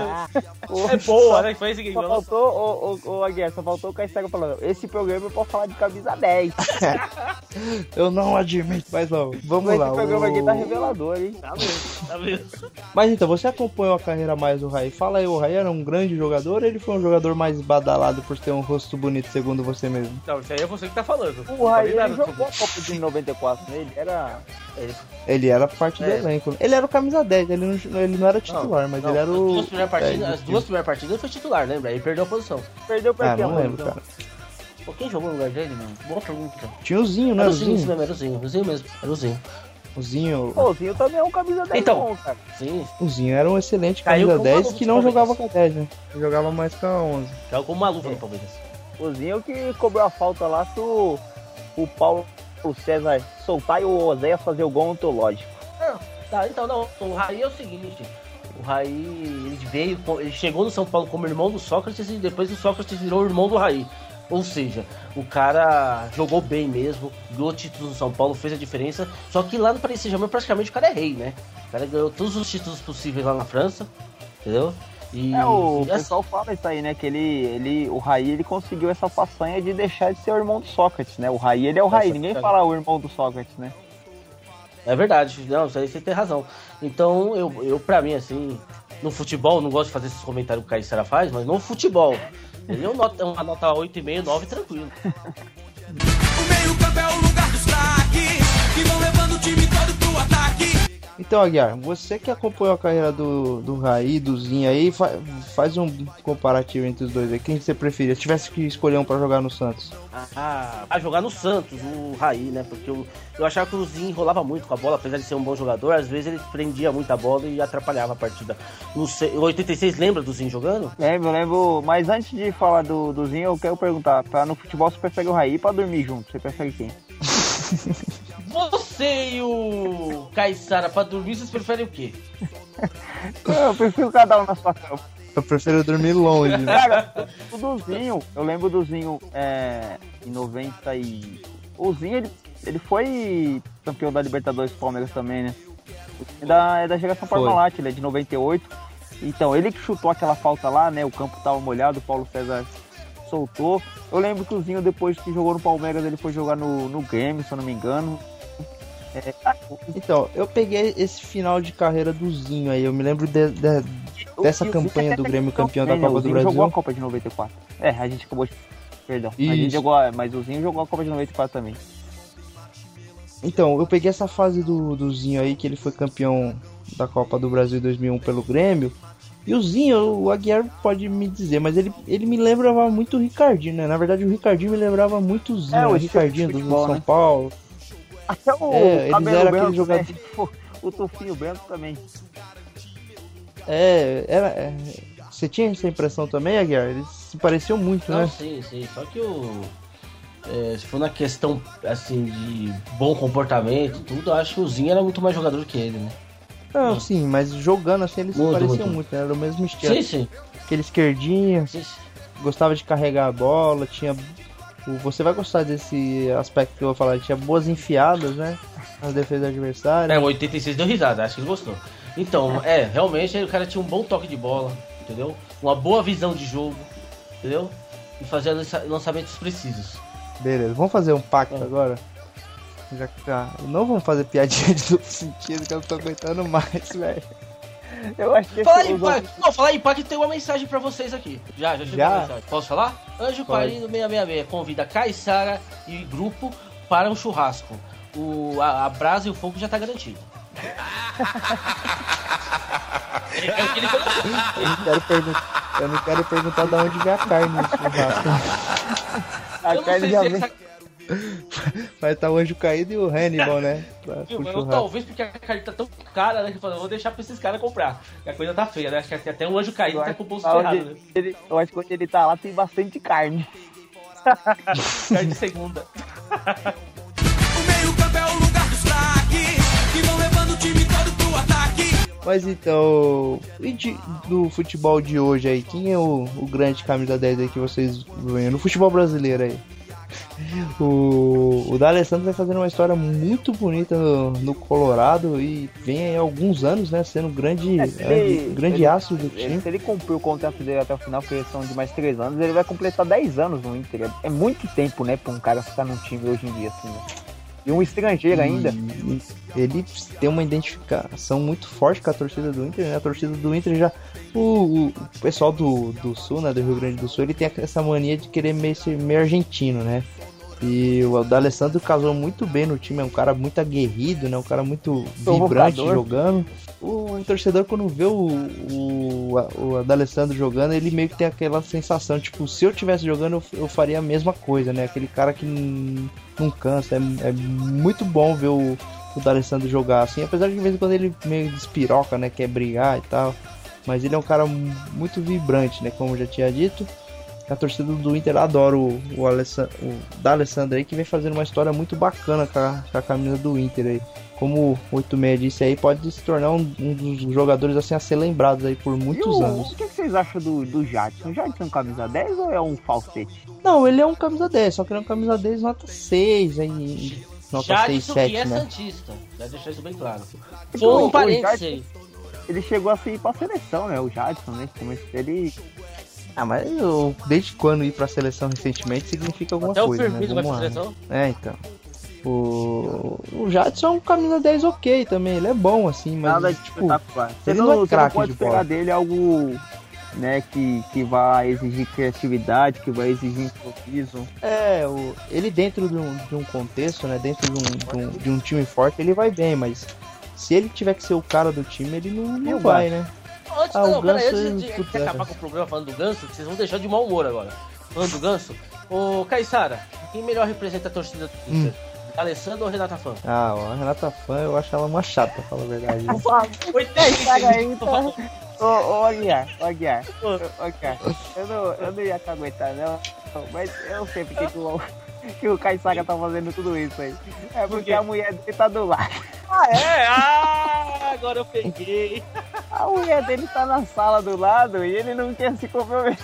o- É boa, né? Foi esse que Só ganhou. faltou, o, o, o Aguiar, só faltou o Caetano falando. Esse programa eu posso falar de camisa 10. Eu não admito, mas vamos. Vamos Esse lá. programa o- aqui tá revelador, hein? Tá vendo, tá vendo? Mas então, você acompanhou a carreira mais do Raí? Fala aí, o Raí era um grande jogador ou ele foi um jogador mais badalado por ter um rosto bonito, segundo você mesmo? Não, isso aí é você que tá falando. O Raí Não jogou a Copa de 94, né? Ele era. Ele era parte do É. elenco. Ele era o camisa 10, ele não, ele não era titular, mas Não, ele era as o. duas primeiras partidas, é, as duas primeiras partidas ele foi titular, lembra? Aí perdeu a posição. Perdeu pra Ah, quem, não lembro, cara. Pô, quem jogou no lugar dele, mano? Boa pergunta. Tinha o Zinho, né? Era O o Zinho, Zinho. mesmo, era o Zinho. O Zinho mesmo, era o Zinho. O Zinho, Pô, o Zinho também é um camisa 10 Então. bom, cara. Sim, o Zinho era um excelente camisa com 10 maluco que não jogava com a 10, né? Jogava mais com a 11. caiu como uma luva no Palmeiras. O Zinho que cobrou a falta lá pro o Paulo o César soltar e o Oséias fazer o gol ontológico. Tá, então não, o Raí é o seguinte. O Raí, ele veio, ele chegou no São Paulo como irmão do Sócrates e depois o Sócrates virou o irmão do Raí. Ou seja, o cara jogou bem mesmo, ganhou títulos no São Paulo, fez a diferença. Só que lá no Paris Saint-Germain praticamente o cara é rei, né? O cara ganhou todos os títulos possíveis lá na França, entendeu? E, É, o e assim- pessoal fala isso aí, né? Que ele, ele, o Raí, ele conseguiu essa façanha de deixar de ser o irmão do Sócrates, né? O Raí, ele é o Essa- Raí, ninguém fala o irmão do Sócrates, né? É verdade, não, isso aí você tem razão. Então, eu, eu pra mim, assim, no futebol, não gosto de fazer esses comentários que o Caissara faz, mas no futebol, ele é um nota, uma nota 8,5, 9 tranquilo. O meio-campo é o lugar dos craques que vão levando o time todo pro ataque. Então, Aguiar, você que acompanhou a carreira do, do Raí, do Zinho aí, fa- faz um comparativo entre os dois aí. Quem você preferia? Se tivesse que escolher um pra jogar no Santos. Ah, a jogar no Santos, o Raí, né? Porque eu, eu achava que o Zinho enrolava muito com a bola, apesar de ser um bom jogador, às vezes ele prendia muito a bola e atrapalhava a partida. Não sei, o 86 lembra do Zinho jogando? Lembro, lembro. Mas antes de falar do, do Zinho, eu quero perguntar: pra, no futebol você prefere o Raí pra dormir junto? Você prefere quem? Você e o Caissara pra dormir, vocês preferem o quê? Eu prefiro cada um na sua cama. Eu prefiro dormir longe. né? Cara, o do Zinho, eu lembro do Zinho é, em 90 e. O Zinho, ele, ele foi campeão da Libertadores do Palmeiras também, né? É da, é da geração. Parmalat, ele é de 98. Então, ele que chutou aquela falta lá, né? O campo tava molhado, o Paulo César soltou. Eu lembro que o Zinho, depois que jogou no Palmeiras, ele foi jogar no, no Grêmio, se eu não me engano. É, Então, eu peguei esse final de carreira do Zinho aí. Eu me lembro de- de- Dessa Zinho campanha do Grêmio campeão da né? Copa do Brasil. jogou a Copa de 94. É, a gente acabou de. Perdão. A gente jogou, mas o Zinho jogou a Copa de 94 também. Então, eu peguei essa fase do, do Zinho aí, que ele foi campeão da Copa do Brasil em 2001 pelo Grêmio. E o Zinho, o Aguiar pode me dizer, mas ele, ele me lembrava muito o Ricardinho, né? Na verdade, o Ricardinho me lembrava muito o Zinho, É, o né? o Ricardinho do São né? Paulo. Até o É, eles eram Branco, aquele jogador- né? O Tufinho Branco também. É, era. é, você tinha essa impressão também, Aguiar? Eles se pareciam muito, Não, né? sim, sim. Só que o. é, se for na questão assim de bom comportamento e tudo, eu acho que o Zinho era muito mais jogador que ele, né? Não, sim, mas jogando assim eles se Muito, pareciam muito. muito, né? Era o mesmo estilo. Sim, sim. Aquele esquerdinho, sim, sim. gostava de carregar a bola, tinha você vai gostar desse aspecto que eu vou falar. Tinha boas enfiadas, né? Nas defesas adversárias. É, o 86 deu risada, acho que ele gostou. Então, é, realmente o cara tinha um bom toque de bola, entendeu? Uma boa visão de jogo, entendeu? E fazia lança- lançamentos precisos. Beleza, vamos fazer um pacto É. agora? Já que tá. Não vamos fazer piadinha de duplo sentido que eu não tô aguentando mais, velho. Eu acho que Falar em impacto, não, falar em impacto tem uma mensagem pra vocês aqui. Já, já chegou Já? a mensagem. Posso falar? Anjo. Parino 666 convida Caissara e grupo para um churrasco. O, a, a brasa e o fogo já tá garantido. é o que ele. Eu não quero, pergun- eu não quero perguntar de onde vem a carne nesse churrasco. A Eu não carne sei já se tá- Vai estar o anjo caído e o Hannibal, né? Viu, mas talvez porque a carne tá tão cara, né? Que eu falei, eu vou deixar pra esses caras comprar. E a coisa tá feia, né? Acho que até um anjo caído Eu tá acho, com o bolso que ferrado, né? ele, eu acho que onde ele tá lá tem bastante carne. Carne de segunda. O meio campo é o lugar dos craques que vão levando o time todo pro ataque. Mas então, e de- do futebol de hoje aí, quem é o, o grande camisa 10 aí que vocês veem no futebol brasileiro aí? O, o D'Alessandro vai fazendo uma história muito bonita no, no Colorado e vem aí há alguns anos, né, sendo grande, É, ele- grande, grande ele- aço do Ele- time. se ele cumpriu o contrato dele até o final, porque são de mais 3 anos, ele vai completar 10 anos no Inter. É- muito tempo, né, pra um cara ficar num time hoje em dia, assim, né? E um estrangeiro ainda. Ele tem uma identificação muito forte com a torcida do Inter, né? A torcida do Inter já. O, o- o pessoal do, do Sul, né? Do Rio Grande do Sul, ele tem essa mania de querer meio, ser meio argentino, né? E o D'Alessandro casou muito bem no time, é um cara muito aguerrido, né? Um cara muito vibrante jogando. O, torcedor, quando vê o, o, o D'Alessandro jogando, ele meio que tem aquela sensação, tipo, se eu tivesse jogando, eu, eu faria a mesma coisa, né? Aquele cara que não, não cansa. É, é muito bom ver o, o D'Alessandro jogar assim, apesar de de vez em quando ele meio despiroca, né? Quer brigar e tal. Mas ele é um cara muito vibrante, né? Como eu já tinha dito. A torcida do Inter adora o, o, Alessandro, o D'Alessandro aí, que vem fazendo uma história muito bacana com a, com a camisa do Inter aí. Como o 86 disse aí, pode se tornar um, um dos jogadores assim a ser lembrados aí por E muitos o, anos. o que vocês acham do, do Jadson? O Jadson é um camisa 10 ou é um falsete? Não, ele é um camisa 10, só que ele é um camisa 10 nota 6 aí. Nota 6, Jadson 7, que é né? Santista. Vai deixar isso bem claro. Então, Foi o um parênteses aí. Ele chegou a ir pra seleção, né? O Jadson, né? Como Ele Ah, mas eu, desde quando ir pra seleção recentemente significa alguma Até o coisa, né? Firmino vai pra né? seleção. É, então. O, o Jadson é um camisa 10 ok também, ele é bom assim, mas nada de tipo, espetacular. Você ele não, não é craque pode de bola. dele algo né, que, que vai exigir criatividade, que vai exigir improviso. É, o, ele dentro de um, de um contexto, né? Dentro de um, de, um, de um time forte, ele vai bem, mas se ele tiver que ser o cara do time, ele não, não vai, né? Antes, Ah, o não, aí, Ganso antes de, é de puta, acabar com o programa falando do Ganso, vocês vão deixar de mau humor agora. Falando do Ganso, ô Caissara, quem melhor representa a torcida do Hum. Inter? Alessandro ou Renata Fã? Ah, a Renata Fã, eu acho ela uma chata, pra falar a verdade. né? Oi, Cara, aí, então. Ô, ô, Aguiar, ô, Aguiar, ô, Aguiar, eu não, eu não ia te aguentar, não, mas eu sei porque que o, que o Caissaga tá fazendo tudo isso aí. É porque a mulher dele tá do lado. Ah, é? Ah, agora eu peguei. A mulher dele tá na sala do lado e ele não quer se comprometer.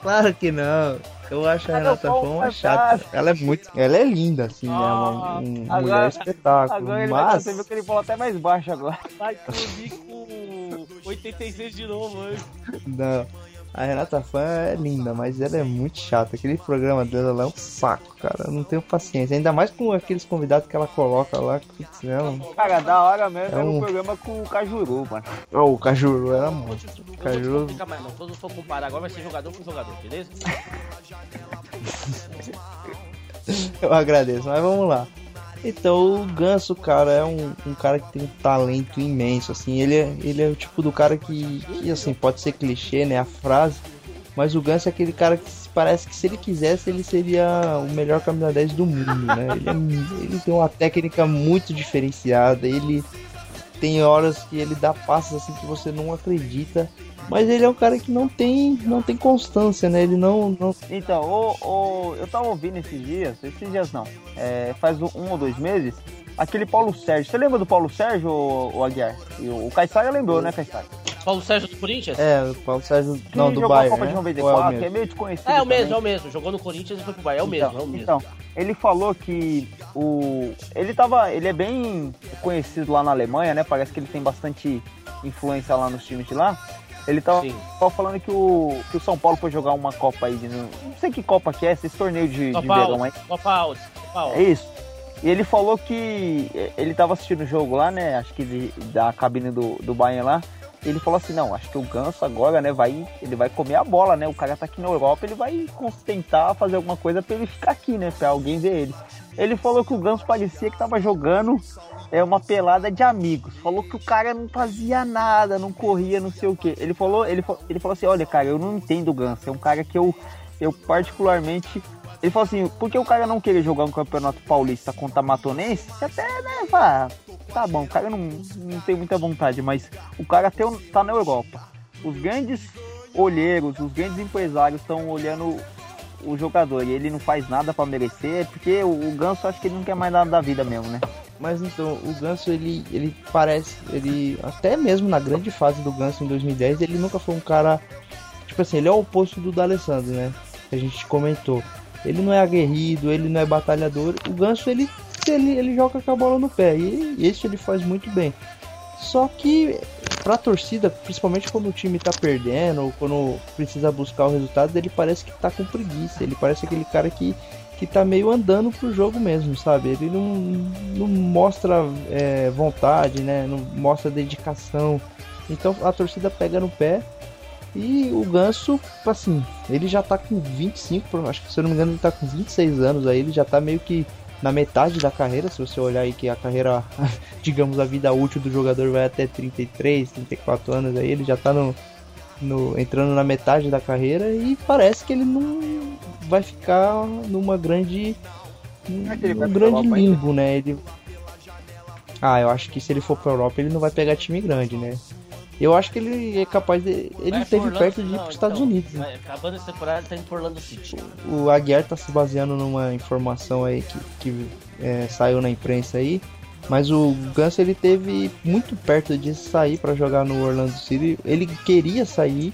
Claro que não. Eu acho a Renata uma fantástico. chata. Ela é muito. Ela é linda, assim, né? Uma, Ah, um- agora- mulher espetáculo. Agora ele vai mas. você viu que ele falou até mais baixo agora. Vai comigo com 86 de novo, mano. Não. A Renata Fã é linda, mas ela é muito chata. Aquele programa dela ela é um saco, cara. Eu não tenho paciência. Ainda mais com aqueles convidados que ela coloca lá. Putz, é um... Cara, da hora mesmo É é um- um programa com o Cajuru, mano. Oh, o Cajuru era monstro. Eu não Cajuru. complicar mais não. Quando for comparar agora vai ser jogador com jogador, beleza? Eu agradeço, mas vamos lá. Então, o Ganso, cara, é um, um cara que tem um talento imenso, assim. Ele é, ele é o tipo do cara que, que, assim, pode ser clichê, né, a frase, mas o Ganso é aquele cara que parece que se ele quisesse, ele seria o melhor camisa 10 do mundo, né? Ele, é- ele tem uma técnica muito diferenciada, ele tem horas que ele dá passos, assim, que você não acredita. Mas ele é um cara que não tem, não tem constância, né? Ele não, não Então, o, o, eu tava ouvindo esses dias, esses dias não, é, faz um, ou dois meses, aquele Paulo Sérgio. Você lembra do Paulo Sérgio, o, Aguiar? E o, Caissara lembrou, né, Caissara? Paulo Sérgio do Corinthians? É, o Paulo Sérgio. Não, Quem do jogou Bayern. a Copa de né? 94, Ou é o que é meio desconhecido. É, é o mesmo, também. é o mesmo. Jogou no Corinthians e foi pro Bahia. É o mesmo, então, é o mesmo. Então, ele falou que o. Ele tava. Ele é bem conhecido lá na Alemanha, né? Parece que ele tem bastante influência lá nos times de lá. Ele tava, tava falando que o, que o São Paulo foi jogar uma Copa aí de. Não sei que Copa que é, esse torneio de, de Copa verão Alves, aí. Copa Alves, Copa Alves. É isso. E ele falou que ele tava assistindo o jogo lá, né? Acho que de- da cabine do, do Bayern lá. Ele falou assim, não, acho que o Ganso agora, né, vai, ele vai comer a bola, né? O cara tá aqui na Europa, ele vai tentar fazer alguma coisa pra ele ficar aqui, né? Pra alguém ver ele. Ele falou que o Ganso parecia que tava jogando é, uma pelada de amigos. Falou que o cara não fazia nada, não corria, não sei o que. Ele falou, ele, ele falou assim, olha, cara, eu não entendo o Ganso. É um cara que eu, eu particularmente ele falou assim, por que o cara não querer jogar um campeonato paulista contra Matonense? Até, né, fala, tá bom, o cara não, não tem muita vontade, mas o cara tem, tá na Europa. Os grandes olheiros, os grandes empresários estão olhando o jogador e ele não faz nada pra merecer, porque o, o Ganso acho que ele não quer mais nada da vida mesmo, né? Mas então, o Ganso, ele, ele parece. Ele. Até mesmo na grande fase do Ganso em 2010, ele nunca foi um cara. Tipo assim, ele é o oposto do D'Alessandro, né? Que a gente comentou. Ele não é aguerrido, ele não é batalhador. O Ganso, ele, ele, ele joga com a bola no pé. E isso ele faz muito bem. Só que pra torcida, principalmente quando o time tá perdendo, ou quando precisa buscar o resultado, ele parece que tá com preguiça. Ele parece aquele cara que, que tá meio andando pro jogo mesmo, sabe? Ele não, não mostra é, vontade, né? Não mostra dedicação. Então a torcida pega no pé. E o Ganso, assim, ele já tá com 25, acho que se eu não me engano, ele tá com 26 anos aí, ele já tá meio que na metade da carreira, se você olhar aí que a carreira, digamos, a vida útil do jogador vai até 33, 34 anos aí, ele já tá no, no entrando na metade da carreira e parece que ele não vai ficar numa grande vai um grande limbo, né? Ele Ah, eu acho que se ele for pra Europa, ele não vai pegar time grande, né? Eu acho que ele é capaz de. Ele Vai esteve Orlando- perto de ir não, pros Estados então, Unidos. né? vai- Acabando essa temporada, ele tá indo pro Orlando City. O Aguiar tá se baseando numa informação aí que, que é, saiu na imprensa aí. Mas o Ganso ele teve muito perto de sair para jogar no Orlando City. Ele queria sair.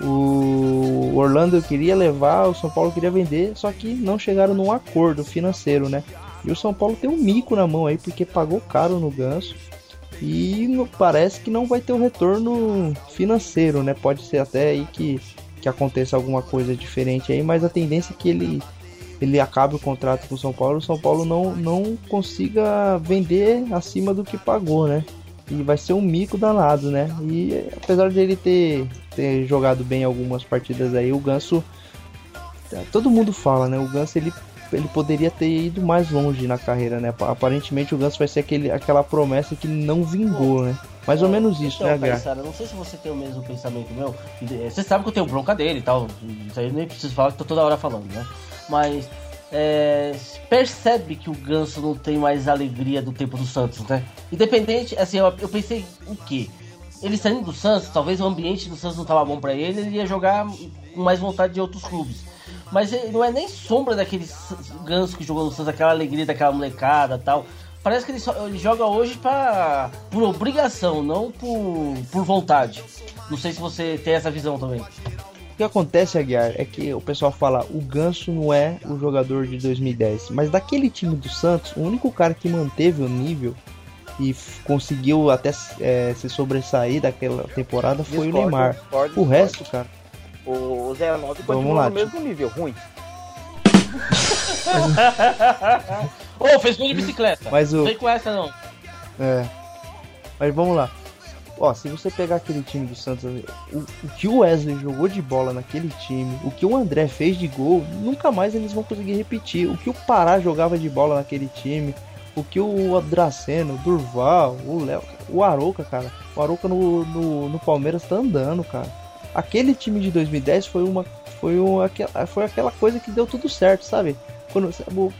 O Orlando queria levar, o São Paulo queria vender, só que não chegaram num acordo financeiro, né? E o São Paulo tem um mico na mão aí porque pagou caro no Ganso. E no- parece que não vai ter um retorno financeiro, né? Pode ser até aí que, que aconteça alguma coisa diferente aí, mas a tendência é que ele, ele acabe o contrato com o São Paulo, o São Paulo não, não consiga vender acima do que pagou, né? E vai ser um mico danado, né? E apesar de ele ter, ter jogado bem algumas partidas aí, o Ganso. Todo mundo fala, né? O Ganso ele, ele poderia ter ido mais longe na carreira, né? Aparentemente o Ganso vai ser aquele, aquela promessa que não vingou, né? Mais ou menos isso, então, né? Caissara, não sei se você tem o mesmo pensamento meu. eh, Você sabe que eu tenho bronca dele e tal. Isso aí eu nem preciso falar que tô toda hora falando, né? Mas é, percebe que o Ganso não tem mais alegria do tempo do Santos, né? Independente, assim, eu, eu pensei o quê? Ele saindo do Santos, talvez o ambiente do Santos não tava bom pra ele, ele ia jogar com mais vontade de outros clubes. Mas ele não é nem sombra daquele Ganso que jogou no Santos, aquela alegria daquela molecada tal. Parece que ele, só- ele joga hoje pra, por obrigação, não por, por vontade. Não sei se você tem essa visão também. O que acontece, Aguiar, é que o pessoal fala o Ganso não é o jogador de 2010. Mas daquele time do Santos, o único cara que manteve o nível e conseguiu até é, se sobressair daquela temporada foi o Discordo, Neymar. discordo, O discordo. resto, cara, O Zé 9 Vamos continua lá, no mesmo nível, ruim. Ô, fez gol de bicicleta. Mas o- Não vem com essa não. É. Mas vamos lá. Ó, se você pegar aquele time do Santos, o, o que o Wesley jogou de bola naquele time, o que o André fez de gol, nunca mais eles vão conseguir repetir. O que o Pará jogava de bola naquele time, o que o Draceno, o Durval, o Léo, o Arouca, cara. O Arouca no, no, no Palmeiras tá andando, cara. Aquele time de 2010 foi uma foi uma, aquela- foi aquela coisa que deu tudo certo, sabe? Quando o,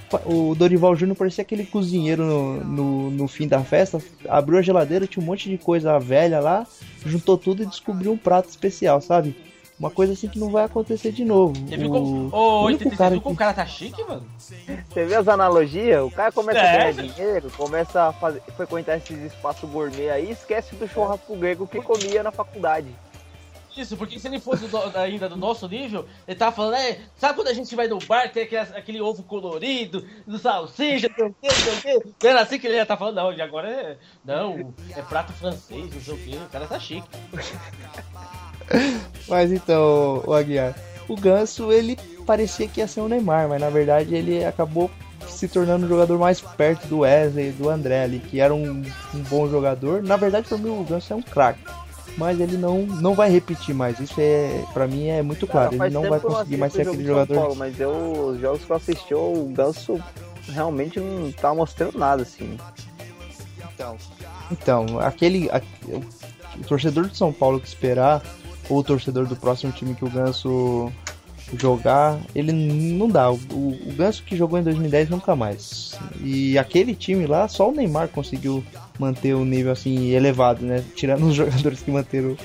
o Dorival Júnior parecia aquele cozinheiro no, no, no fim da festa, abriu a geladeira, tinha um monte de coisa velha lá, juntou tudo e descobriu um prato especial, sabe? Uma coisa assim que não vai acontecer de novo. Você O viu como, cara viu o cara tá chique, mano? Você vê as analogias? O cara começa É. a ganhar dinheiro, começa a fazer, frequentar esses espaços gourmet aí, esquece do churrasco grego que comia na faculdade. Isso, porque se ele fosse do- ainda do nosso nível, ele tava falando, é, sabe quando a gente vai no bar, tem aquele, aquele ovo colorido, do salsicha, não sei o o era assim que ele ia estar falando, não, e agora é. Não, é prato francês, não sei o quê, o cara tá chique. Mas então, o Aguiar, o Ganso, ele parecia que ia ser o Neymar, mas na verdade ele acabou se tornando um jogador mais perto do Wesley do André ali, que era um, um bom jogador. Na verdade, para mim, o Ganso é um craque. Mas ele não, não vai repetir mais. Isso é, para mim, é muito claro. Cara, ele não vai conseguir mais ser aquele jogador. Paulo, mas eu, os jogos que eu assisti, o Ganso realmente não tá mostrando nada, assim. Então, aquele. a- o torcedor de São Paulo que esperar, ou o torcedor do próximo time que o Ganso jogar, ele não dá. O, o Ganso que jogou em 2010 nunca mais. E aquele time lá, só o Neymar conseguiu manter o nível assim elevado, né? Tirando os jogadores que manteram,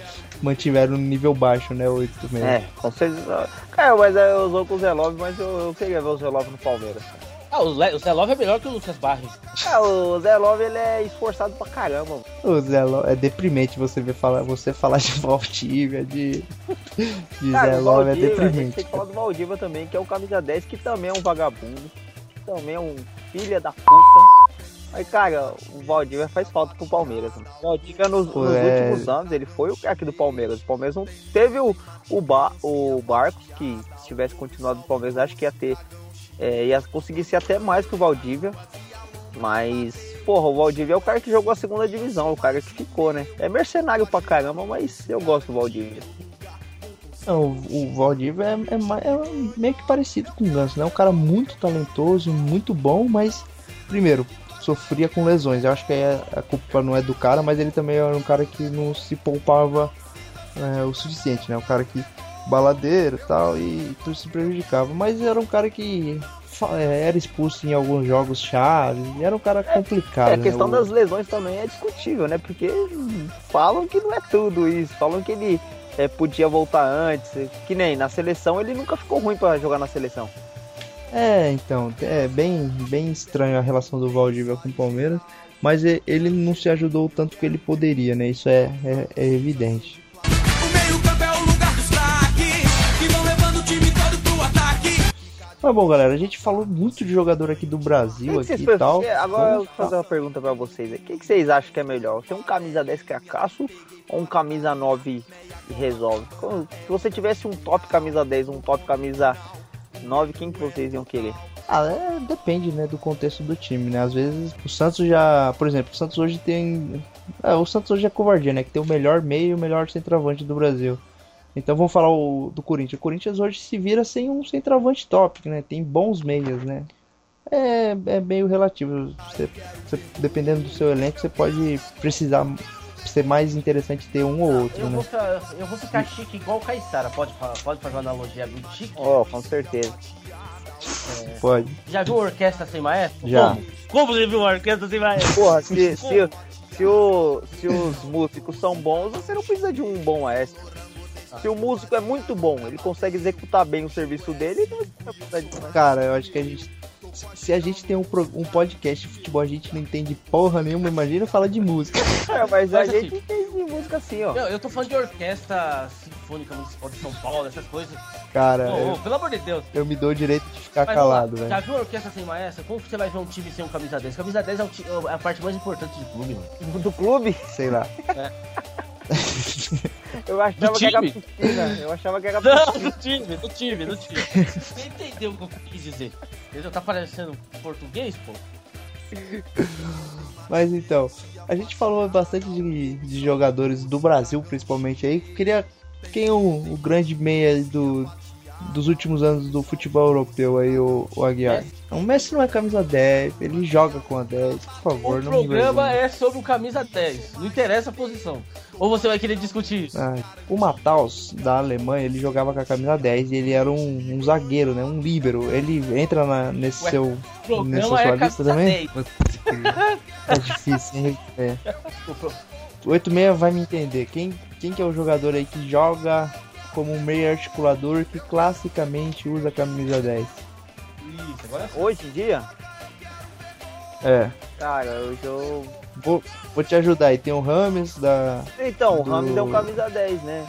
mantiveram no nível baixo, né? 8 mesmo. É, com certeza. Cara, mas é, eu usou com o Zé Love, mas eu, eu queria ver o Zé Love no Palmeiras. Ah, o, Le, o Zé Love é melhor que o Lucas Barros. Ah, o Zé Love ele é esforçado pra caramba. mano. O Zé Lo- é deprimente você ver falar, você falar de Valdívia, de, de Cara, Zé o Love, é Valdívia, a gente deprimente. tem que falar do Valdívia também, que é o camisa 10, que também é um vagabundo, que também é um filha da puta. Mas, cara, o Valdívia faz falta pro Palmeiras. Mano. O Valdívia, nos, Pô, nos é. últimos anos, ele foi o craque do Palmeiras. O Palmeiras não teve o, o, ba, o Barcos, que se tivesse continuado no Palmeiras, acho que ia ter. é, ia conseguir ser até mais que o Valdívia. Mas, porra, o Valdívia é o cara que jogou a segunda divisão, o cara que ficou, né? É mercenário pra caramba, mas eu gosto do Valdívia. Não, o Valdívia é, é é meio que parecido com o Ganso, né? Um cara muito talentoso, muito bom, mas, primeiro, sofria com lesões. Eu acho que aí a culpa não é do cara, mas ele também era um cara que não se poupava é, o suficiente, né? Um cara que baladeiro e tal, e tudo se prejudicava. Mas era um cara que é, era expulso em alguns jogos chaves, e era um cara complicado. É, a questão né? Das lesões também é discutível, né? Porque falam que não é tudo isso. Falam que ele é, podia voltar antes. Que nem na seleção ele nunca ficou ruim pra jogar na seleção. É, então, é bem, bem estranho a relação do Valdívia com o Palmeiras, mas ele não se ajudou o tanto que ele poderia, né? Isso é, é, é evidente. É que. Mas bom, galera, a gente falou muito de jogador aqui do Brasil Que que aqui e tal. pensam? Agora eu vou fazer uma pergunta pra vocês. O que, que vocês acham que é melhor? Ter um camisa 10 cracaço ou um camisa 9 e resolve? Se você tivesse um top camisa 10, um top camisa 9, quem que vocês iam querer? Ah, é, depende, né, do contexto do time, né? Às vezes o Santos já, por exemplo, o Santos hoje tem, é, o Santos hoje é covardia, né? Que tem o melhor meio e o melhor centroavante do Brasil. Então vamos falar o, do Corinthians. O Corinthians hoje se vira sem um centroavante top, né? Tem bons meias, né? É, é meio relativo. Dependendo do seu elenco, você pode precisar ser mais interessante ter um ou outro, Eu né? vou, ficar, eu vou ficar chique igual o Caissara. Pode, falar- pode fazer uma analogia muito chique? Oh, com certeza. Pode. Já viu orquestra sem maestro? Já. Como? Como você viu uma orquestra sem maestro? Porra, se, se, se, o- se os músicos são bons, você não precisa de um bom maestro. Se o músico é muito bom, ele consegue executar bem o serviço dele, ele não um. Cara, eu acho que a gente. Se a gente tem um, pro- um podcast de futebol, a gente não entende porra nenhuma, imagina falar de música. É, mas a Mas assim- gente entende de música assim, ó. Meu, eu tô falando de orquestra sinfônica municipal de São Paulo, essas coisas. Cara, eu, pelo amor de Deus. eu me dou o direito de ficar Mas calado, velho. Já viu a orquestra sem maestro? Como que você vai ver um time sem um camisa 10? Camisa 10 é, o é a parte mais importante do clube, mano. Do clube, Sei lá. eu achava Do que era piscina. Eu achava que era Não, do time, do time, do time. Você entendeu o que eu quis dizer? Entendeu? Tá parecendo português, pô? Mas então, a gente falou bastante de, de jogadores do Brasil, principalmente aí. Queria. Quem é o, o grande meia do, dos últimos anos do futebol europeu aí, o, o Aguiar? O Messi não é camisa 10, ele joga com a 10, por favor, O não programa é sobre o camisa 10. Não interessa a posição. Ou você vai querer discutir isso? Ah, o Matthaus, da Alemanha, ele jogava com a camisa 10 e ele era um, um zagueiro, né? Um líbero. Ele entra na, nesse Ué, seu. Nessa é sua lista camisa também? 10. É difícil, hein? É. O 86 vai me entender. Quem, quem que é o jogador aí que joga como um meio articulador que classicamente usa a camisa 10? Isso, agora sim. Hoje em dia, É. cara, hoje eu. Vou, vou te ajudar aí. Tem o Rames, da Então, o Do- Ramos é um camisa 10, né?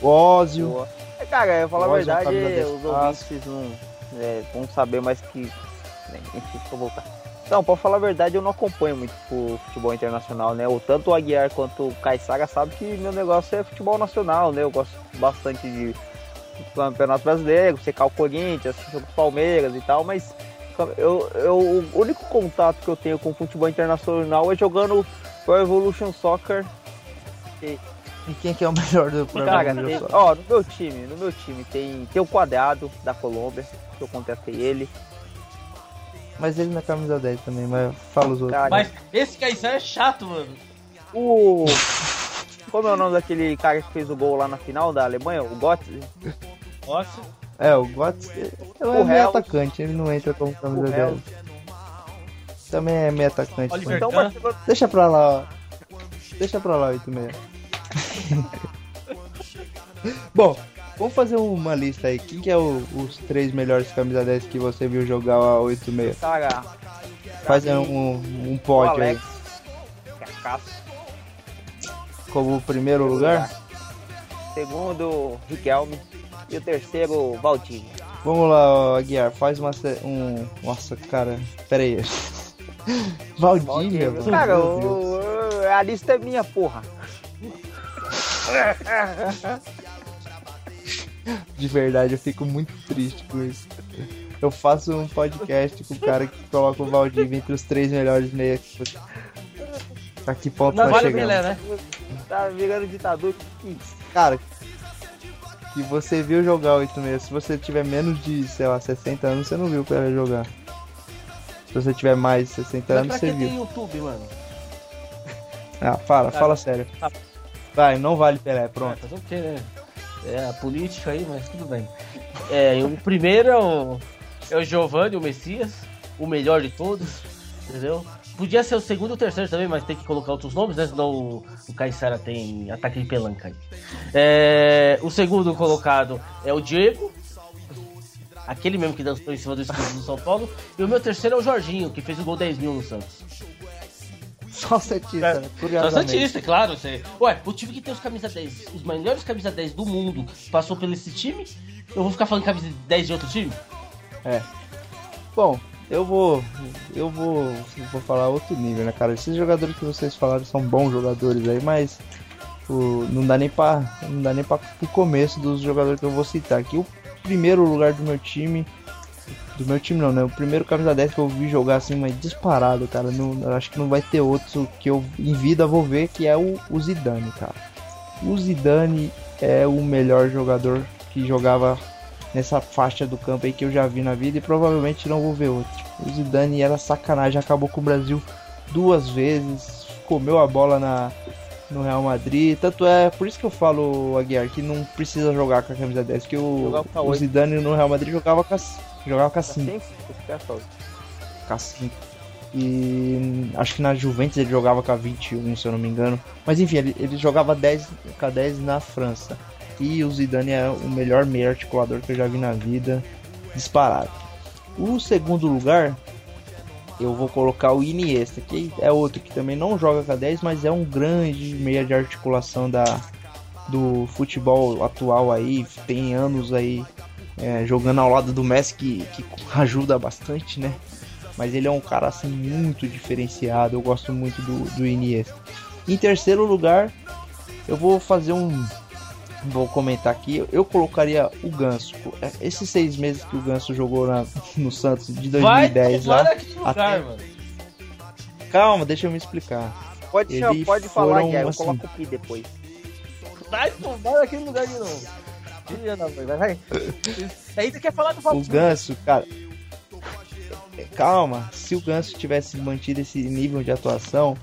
o Ózio. É, Cara, eu falo a é um verdade, camisa 10 os ouvintes não é, vão saber mais que. né, Enfim, deixa eu voltar. Não, pra falar a verdade, eu não acompanho muito o futebol internacional, né? O, tanto o Aguiar quanto o Caixaga sabe que meu negócio é futebol nacional, né? Eu gosto bastante de campeonato brasileiro, secar o Corinthians, o Palmeiras e tal, mas eu, eu, o único contato que eu tenho com o futebol internacional é jogando Pro Evolution Soccer E quem que é o melhor do Cara, tem- ó, no meu time, no meu time tem, tem o quadrado da Colômbia, que eu contratei ele. Mas ele na camisa 10 também, mas fala os outros. Cara, Mas esse Caissara é chato, mano. o. Como é o nome daquele cara que fez o gol lá na final da Alemanha? O Götze? Nossa. É, o Götze ele é O meio atacante, ele não entra como camisa Real. 10. Também é meio atacante. Oliver Então o Kahn. Barcelona. Deixa pra lá, ó. Deixa pra lá, 86. Bom, vamos fazer uma lista aí. Quem que é o- os três melhores camisa 10 que você viu jogar a 86? Cara. pra Faz mim, um, um pódio aí. Alex. É caço. Como primeiro lugar. Segundo, Riquelme. E o terceiro, Valdinho. Vamos lá, Aguiar, faz uma. Um. Nossa, cara, pera aí. Valdívia, mano. Cara, o- a lista é minha, porra. De verdade, eu fico muito triste com isso. Eu faço um podcast com o cara que coloca o Valdívia entre os três melhores meias. A que ponto Não nós vale chegamos? Pelé, né? Tá virando ditador. Que Cara, que você viu jogar 86. Se você tiver menos de, sei lá, 60 anos, você não viu o Pelé jogar. Se você tiver mais de 60 Mas anos, você que tem viu. YouTube, mano? Ah, fala, fala sério. Tá. Vai, não vale Pelé, É, pronto. fazer o quê, né? É a política aí, mas tudo bem. É, o primeiro é o, é o Giovanni, o Messias, o melhor de todos, entendeu? Podia ser o segundo e o terceiro também, mas tem que colocar outros nomes, né? Senão o, o Caissara tem ataque de pelanca aí. É, o segundo colocado é o Diego, aquele mesmo que dançou em cima do escudo do São Paulo. E o meu terceiro é o Jorginho, que fez o gol 10 mil no Santos. Só Santista, É, né? É o Curiosamente. Santista, claro. Você... Ué, o time que tem os camisa 10, os melhores camisa 10 do mundo, passou por esse time, eu vou ficar falando camisa 10 de outro time? Bom, eu vou. Eu vou. Vou falar outro nível, né, cara? Esses jogadores que vocês falaram são bons jogadores aí, mas. o- não dá nem pra. Não dá nem pra pro começo dos jogadores que eu vou citar aqui. O primeiro lugar do meu time. Do meu time não, né? O primeiro camisa 10 que eu vi jogar assim, mas disparado, cara. Não, eu acho que não vai ter outro que eu em vida vou ver, que é o, o Zidane, cara. O Zidane é o melhor jogador que jogava nessa faixa do campo aí que eu já vi na vida e provavelmente não vou ver outro. O Zidane era sacanagem, acabou com o Brasil duas vezes, comeu a bola na, no Real Madrid. Tanto é, por isso que eu falo, Aguiar, que não precisa jogar com a camisa 10, que o, o. Zidane no Real Madrid jogava com a, jogava com a 5. Assim, esse cara só. com a 5. E acho que na Juventus ele jogava com a 21, se eu não me engano. Mas enfim, ele, ele jogava 10 com a 10 na França. E o Zidane é o melhor meio articulador que eu já vi na vida, disparado. O segundo lugar, eu vou colocar o Iniesta, que é outro que também não joga com a 10, mas é um grande meia de articulação da, do futebol atual aí. Tem anos aí é, jogando ao lado do Messi, que, que ajuda bastante, né? Mas ele é um cara assim muito diferenciado. Eu gosto muito do, do Iniesta. Em terceiro lugar, eu vou fazer um. Vou comentar aqui. Eu colocaria o Ganso. Esses seis meses que o Ganso jogou na- no Santos de 2010 Vai lá. lugar, até- mano. Calma, deixa eu me explicar. Pode, Ele chamar, pode falar, foram, Guilherme, eu assim- coloco o pi depois. Vai tomar naquele lugar de novo. Vai, vai. Aí quer falar do O Valtinho. Ganso, cara. Calma, se o Ganso tivesse mantido esse nível de atuação,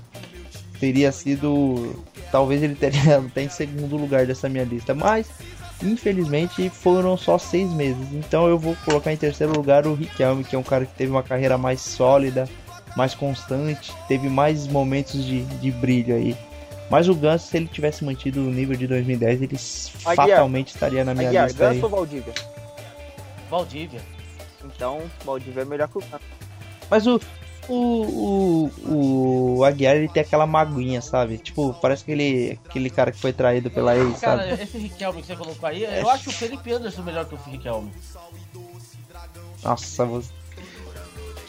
teria sido. Talvez ele teria até em segundo lugar dessa minha lista. Mas, infelizmente, foram só seis meses. Então eu vou colocar em terceiro lugar o Riquelme, que é um cara que teve uma carreira mais sólida, mais constante, teve mais momentos de, de brilho aí Mas o Ganso, se ele tivesse mantido o nível de 2010, ele Aguiar. fatalmente estaria na minha Aguiar, lista aí. Ganso ou Valdívia? Valdívia. Então, Valdívia é melhor que o Ganso. Mas o, o, o, o Aguiar, ele tem aquela maguinha, sabe? Tipo, parece aquele, aquele cara que foi traído pela ex, Cara, sabe? esse Riquelme que você colocou aí, eu acho o Felipe Anderson melhor que o Riquelme. Nossa, você...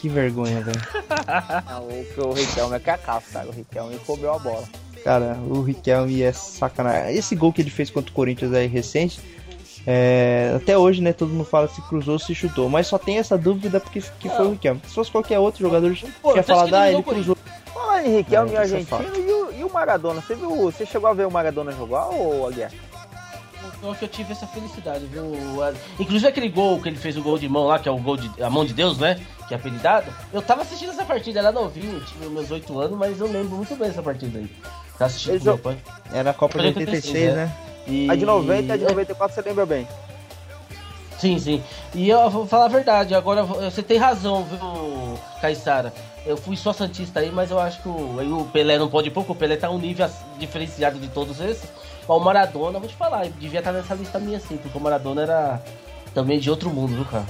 que vergonha, velho. O, o Riquelme é cacaço, cara. O Riquelme comeu a bola. Cara, o Riquelme é sacanagem. Esse gol que ele fez contra o Corinthians aí recente, é, até hoje, né, todo mundo fala se cruzou ou se chutou, mas só tem essa dúvida porque que foi o Riquelme. Se fosse qualquer outro jogador, Pô, tinha falado, que ah, ele cruzou. Fala em Riquelme e é argentino e o, e o Maradona. Você viu? Você chegou a ver o Maradona jogar ou Aguiar? Então que eu tive essa felicidade, viu? Inclusive aquele gol que ele fez o gol de mão lá, que é o gol de a mão de Deus, né? Que é apelidado. Eu tava assistindo essa partida, era novinho, tinha meus 8 anos, mas eu lembro muito bem essa partida aí. Tava assistindo Ele com meu jogou- pai. Era a Copa de 86, né? E... A de 90 e a de 94 você lembra bem. Sim, sim. E eu vou falar a verdade, agora você tem razão, viu, Caissara? Eu fui só Santista aí, mas eu acho que o, o Pelé não pode ir pouco, o Pelé tá um nível diferenciado de todos esses. O Maradona, vou te falar, ele devia estar nessa lista minha assim, porque o Maradona era também de outro mundo, viu, cara?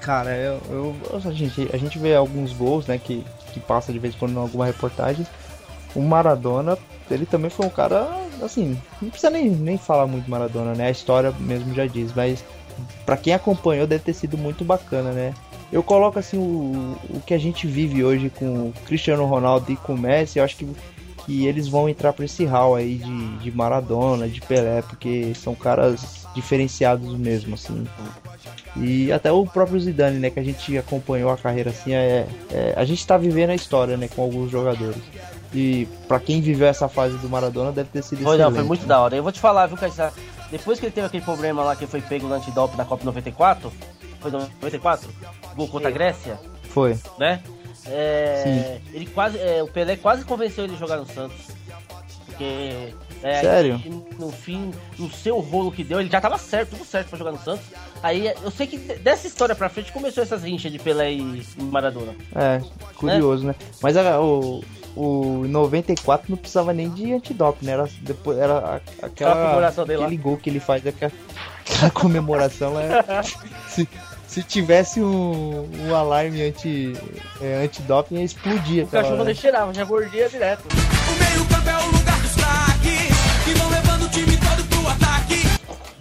Cara, eu, eu- a, gente, a gente vê alguns gols, né, que, que passa de vez em quando em alguma reportagem. O Maradona, ele também foi um cara, assim, não precisa nem, nem falar muito Maradona, né? A história mesmo já diz, mas pra quem acompanhou deve ter sido muito bacana, né? Eu coloco assim o, o que a gente vive hoje com o Cristiano Ronaldo e com o Messi, eu acho que, que eles vão entrar pra esse hall aí de, de Maradona, de Pelé, porque são caras diferenciados mesmo, assim. E até o próprio Zidane, né, que a gente acompanhou a carreira assim, é, é- a gente tá vivendo a história, né, com alguns jogadores. E pra quem viveu essa fase do Maradona deve ter sido Foi, não, foi muito né? da hora. Eu vou te falar, viu, Caissara? Depois que ele teve aquele problema lá que foi pego no antidoping da Copa 94, foi 94? Gol contra a Grécia, Foi. né? É, ele quase, é, o Pelé quase convenceu ele a jogar no Santos. Porque. é, Sério? aí, no fim, no seu rolo que deu, ele já tava certo, tudo certo pra jogar no Santos. Aí eu sei que dessa história pra frente começou essas rinchas de Pelé e Maradona. É, curioso, né? Mas a- o, o 94 não precisava nem de antidoping, né? Era, depois, era Aquela aquela, comemoração dele lá. aquele gol que ele faz, aquela, aquela comemoração lá. é- se, se tivesse um, um alarme anti, é, antidoping, ia explodir. O cachorro nem cheirava, já mordia direto. O meio campo é o lugar dos craques Que vão levando o time todo pro ataque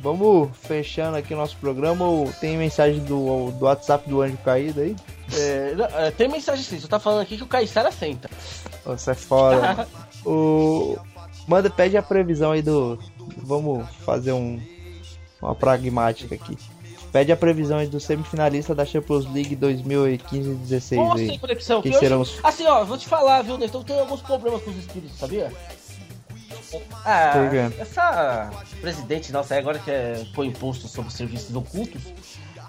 Vamos fechando aqui o nosso programa. ou Tem mensagem do, do WhatsApp do Anjo Caído aí? É, é, tem mensagem sim, você tá falando aqui que o Caissara senta. Ô, Sai fora. o... Manda, pede a previsão aí do. Vamos fazer um... uma pragmática aqui. Pede a previsão aí do semifinalista da Champions League 2015-16 Nossa, aí. conexão. Que hoje- serão os- Assim, ó, vou te falar, viu, Nestor? Tem alguns problemas com os espíritos, sabia? Ah, essa presidente nossa aí agora que é, põe imposto sobre serviços ocultos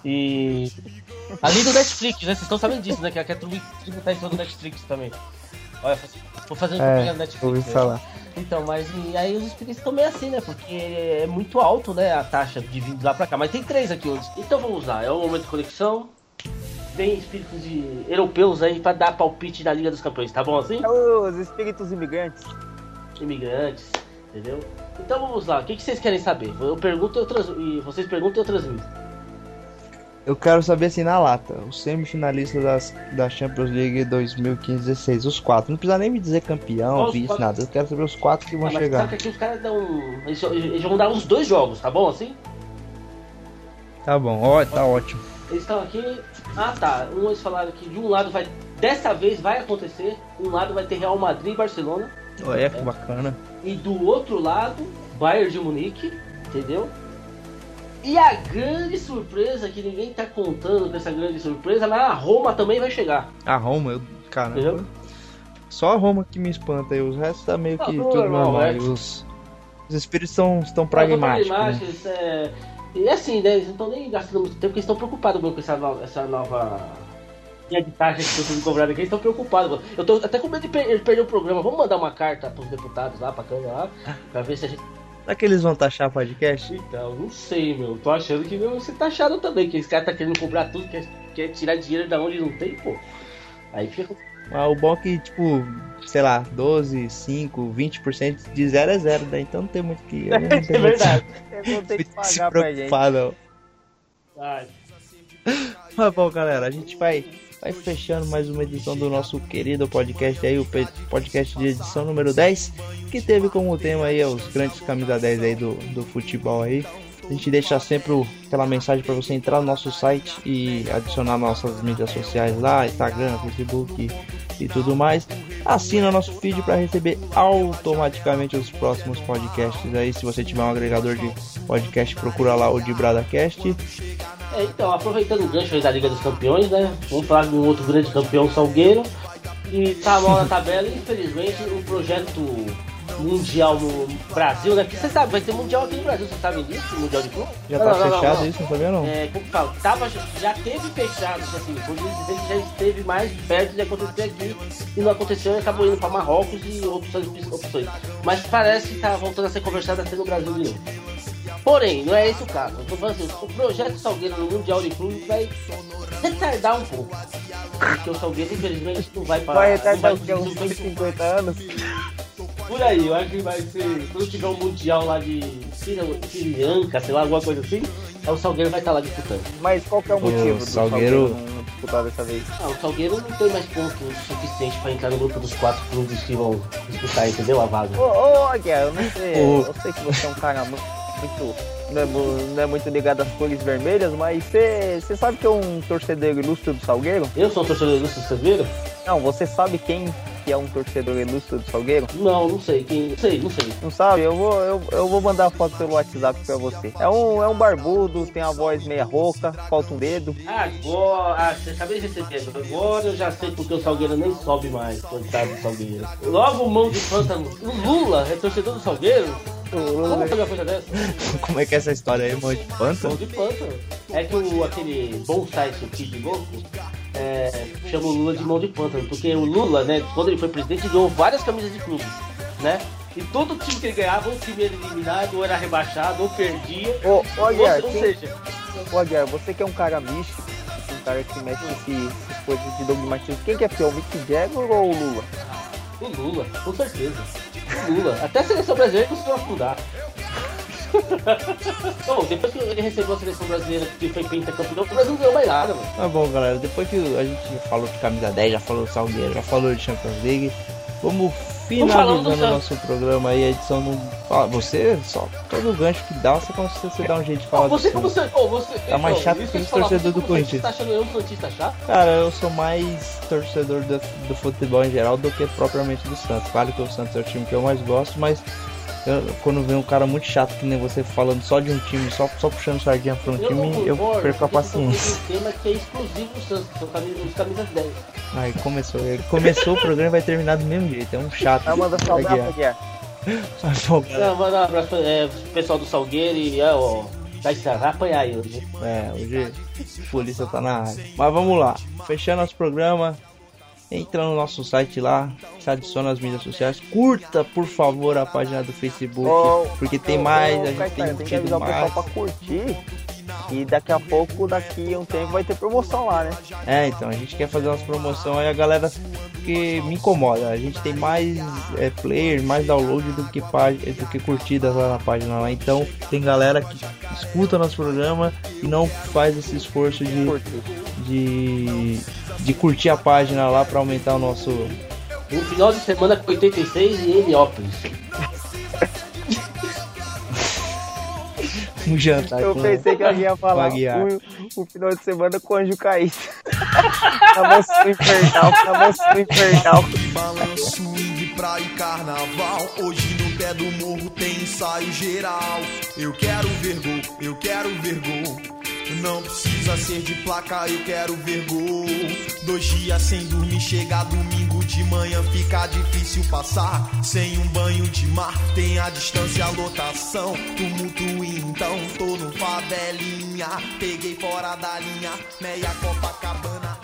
e. Além do Netflix, né? Vocês estão sabendo disso, né? Que quer tributar em cima do Netflix também. Olha, vou fazer um É, Netflix. ouvi né? falar. Então, mas e aí os espíritos estão meio assim, né? Porque é muito alto, né? A taxa de vir de lá pra cá. Mas tem três aqui hoje. Então vamos lá, é o momento de conexão. Vem espíritos de europeus aí pra dar palpite da Liga dos Campeões, tá bom assim? É os espíritos imigrantes. Imigrantes, entendeu? Então vamos lá, o que, que vocês querem saber? Eu pergunto e, eu trans... e vocês perguntam e eu transmito. Eu quero saber assim na lata. Os semifinalistas das, da Champions League 2015-16. Os quatro. Não precisa nem me dizer campeão, vice, quatro? nada. Eu quero saber os quatro que vão Ah, mas chegar. sabe que aqui os caras dão. Eles, eles vão dar uns dois jogos, tá bom assim? Tá bom, ó, tá ótimo. Eles estão aqui. Ah tá. Um eles falaram que de um lado vai. Dessa vez vai acontecer. Um lado vai ter Real Madrid e Barcelona. Olha que bacana. E do outro lado, Bayern de Munique, entendeu? E a grande surpresa que ninguém tá contando com essa grande surpresa, mas a Roma também vai chegar. A Roma, eu. Caramba. Entendeu? Só a Roma que me espanta aí. Os restos tá meio Ah, que tudo normal, é. Os, os espíritos estão, estão pragmáticos. são né? pragmáticos, é... E assim, né? Eles não estão nem gastando muito tempo, porque eles estão preocupados com essa nova. Essa nova... linha de taxa que estão sendo cobrada aqui, eles estão preocupados. Eu tô até com medo de per- ele perder o programa. Vamos mandar uma carta pros deputados lá, pra Câmara lá, pra ver se a gente. Será que eles vão taxar podcast? Então, não sei, meu. Tô achando que não ser taxado também, que esse cara tá querendo cobrar tudo, quer, quer tirar dinheiro da onde não tem, pô. Aí fica. Mas o bom é que, tipo, sei lá, 12, 5, 20% de 0 é 0, né? Então não tem muito que. Não tem É verdade. Eu vou ter que muito se pagar pra gente. preocupar, não. Ai, Mas bom, galera, a gente vai, vai fechando mais uma edição do nosso querido podcast aí, o podcast de edição número 10, que teve como tema aí os grandes camisa 10 aí do, do futebol aí. A gente deixa sempre aquela mensagem para você entrar no nosso site e adicionar nossas mídias sociais lá, Instagram, Facebook e, e tudo mais. Assina nosso feed para receber automaticamente os próximos podcasts aí. Se você tiver um agregador de podcast, procura lá o de BradaCast. É, então, aproveitando o gancho aí da Liga dos Campeões, né? Vamos falar de um outro grande campeão Salgueiro. E tá mal na tabela, infelizmente, o projeto mundial no Brasil, né? Porque você sabe, vai ter mundial aqui no Brasil, você sabe disso? Mundial de clube? Já Não, tá não, fechado não. isso, não sabia não? É, como que fala? Tava, já teve fechado, assim, podia dizer que já esteve mais perto de acontecer aqui e não aconteceu e acabou indo para Marrocos e outras opções. Mas parece que tá voltando a ser conversado até no Brasil de novo. Porém, não é esse o caso. Eu tô falando assim, o projeto Salgueiro no Mundial de Clubes vai retardar um pouco. Porque o Salgueiro, infelizmente, não vai para. Vai retardar vai o que? Uns 150 anos? por aí, eu acho que vai ser. Quando tiver um mundial lá de Lanka, sei lá, alguma coisa assim, aí o Salgueiro vai estar lá disputando. Mas qual que é o motivo do Salgueiro- Salgueiro não disputar dessa vez? Ah, o Salgueiro não tem mais pontos suficiente pra entrar no grupo dos quatro clubes que vão disputar, entendeu? A vaga. Ô, ô Aguiar, eu não sei, eu sei que você é um cara mu- muito, não é, não é muito ligado às cores vermelhas, mas você sabe que é um torcedor ilustre do Salgueiro? Eu sou um torcedor ilustre, vocês viram? Não, você sabe quem que é um torcedor ilustre do Salgueiro? Não, não sei. Quem... Não sei, não sei. Não sabe? Eu vou, eu, eu vou mandar a foto pelo WhatsApp pra você. É um, é um barbudo, tem a voz meia rouca, falta um dedo. Agora, ah, você acabei de receber. Agora eu já sei porque o Salgueiro nem sobe mais, coitado do Salgueiro. Logo, mão de pântano. O Lula é torcedor do Salgueiro? Como fazer uma coisa dessa? Como é que é essa história aí, mão de Mão pântano? de pântano. É que o, aquele bonsai Kid louco é, chama o Lula de mão de pântano, porque o Lula, né, quando ele foi presidente, ganhou várias camisas de clubes, né? E todo time que ele ganhava, ou o time era eliminado, ou era rebaixado, ou perdia. Ô, ô Aguiar, ou, seja, ô, Aguiar, você que é um cara místico, um cara que mexe com essas coisas de dogmatismo, quem que é pior, o Mick Jagger ou o Lula? o Lula, com certeza. O Lula. Até a seleção brasileira conseguiu afundar. Bom, depois que ele recebeu a seleção brasileira que foi pentacampeão, o Brasil não ganhou mais nada, mano. Tá bom, galera. Depois que a gente falou de camisa 10, já falou do Salgueiro, já falou de Champions League, vamos finalizando o nosso programa aí, a edição não. Você, só todo gancho que dá, você consegue você dá um jeito de falar Ó, você do como você, ó, você Tá mais chato que eu o torcedor do Corinthians. Você tá achando eu um santista chato? Cara, eu sou mais torcedor do, do futebol em geral do que propriamente do Santos. Claro que o Santos é o time que eu mais gosto, mas eu- quando vem um cara muito chato que nem você falando só de um time, só, só puxando sardinha pra um Eu time, não eu concordo, perco a tá paciência. um tema que é exclusivo do Santos, são camisas, camisas 10. Aí começou, ele começou o programa e vai terminar do mesmo jeito, é um chato. Ah, manda. Mas, bom, galera, Não, manda um abraço pro é, pessoal do Salgueiro e é, ó, vai, se- vai apanhar aí hoje. É, hoje a polícia tá na área. Mas vamos lá, fechando nosso programa. Entra no nosso site lá, se adiciona as mídias sociais, curta por favor a página do Facebook, Ô, porque tem ô, mais, ô, a gente tem tem que avisar o pessoal mais. pra curtir. E daqui a pouco, daqui a um tempo, vai ter promoção lá, né? É, então, a gente quer fazer umas promoções aí, a galera que me incomoda. A gente tem mais é, player, mais download do que, do que curtidas lá na página lá. Então, tem galera que escuta nosso programa e não faz esse esforço de, Curtir. de, de curtir a página lá pra aumentar o nosso. No final de semana com 86 e Heliópolis. um jantar. Eu com- pensei que alguém ia falar o, o final de semana com o anjo caído. na mansão infernal, na mansão infernal. Balanço, swing, praia e carnaval. Hoje no pé do morro tem ensaio geral. Eu quero ver gol, eu quero ver gol. Não precisa ser de placa, eu quero ver gol. Dois dias sem dormir, chega domingo de manhã, fica difícil passar. Sem um banho de mar, tem a distância, a lotação. Tumulto então, tô no favelinha. Peguei fora da linha, meia Copacabana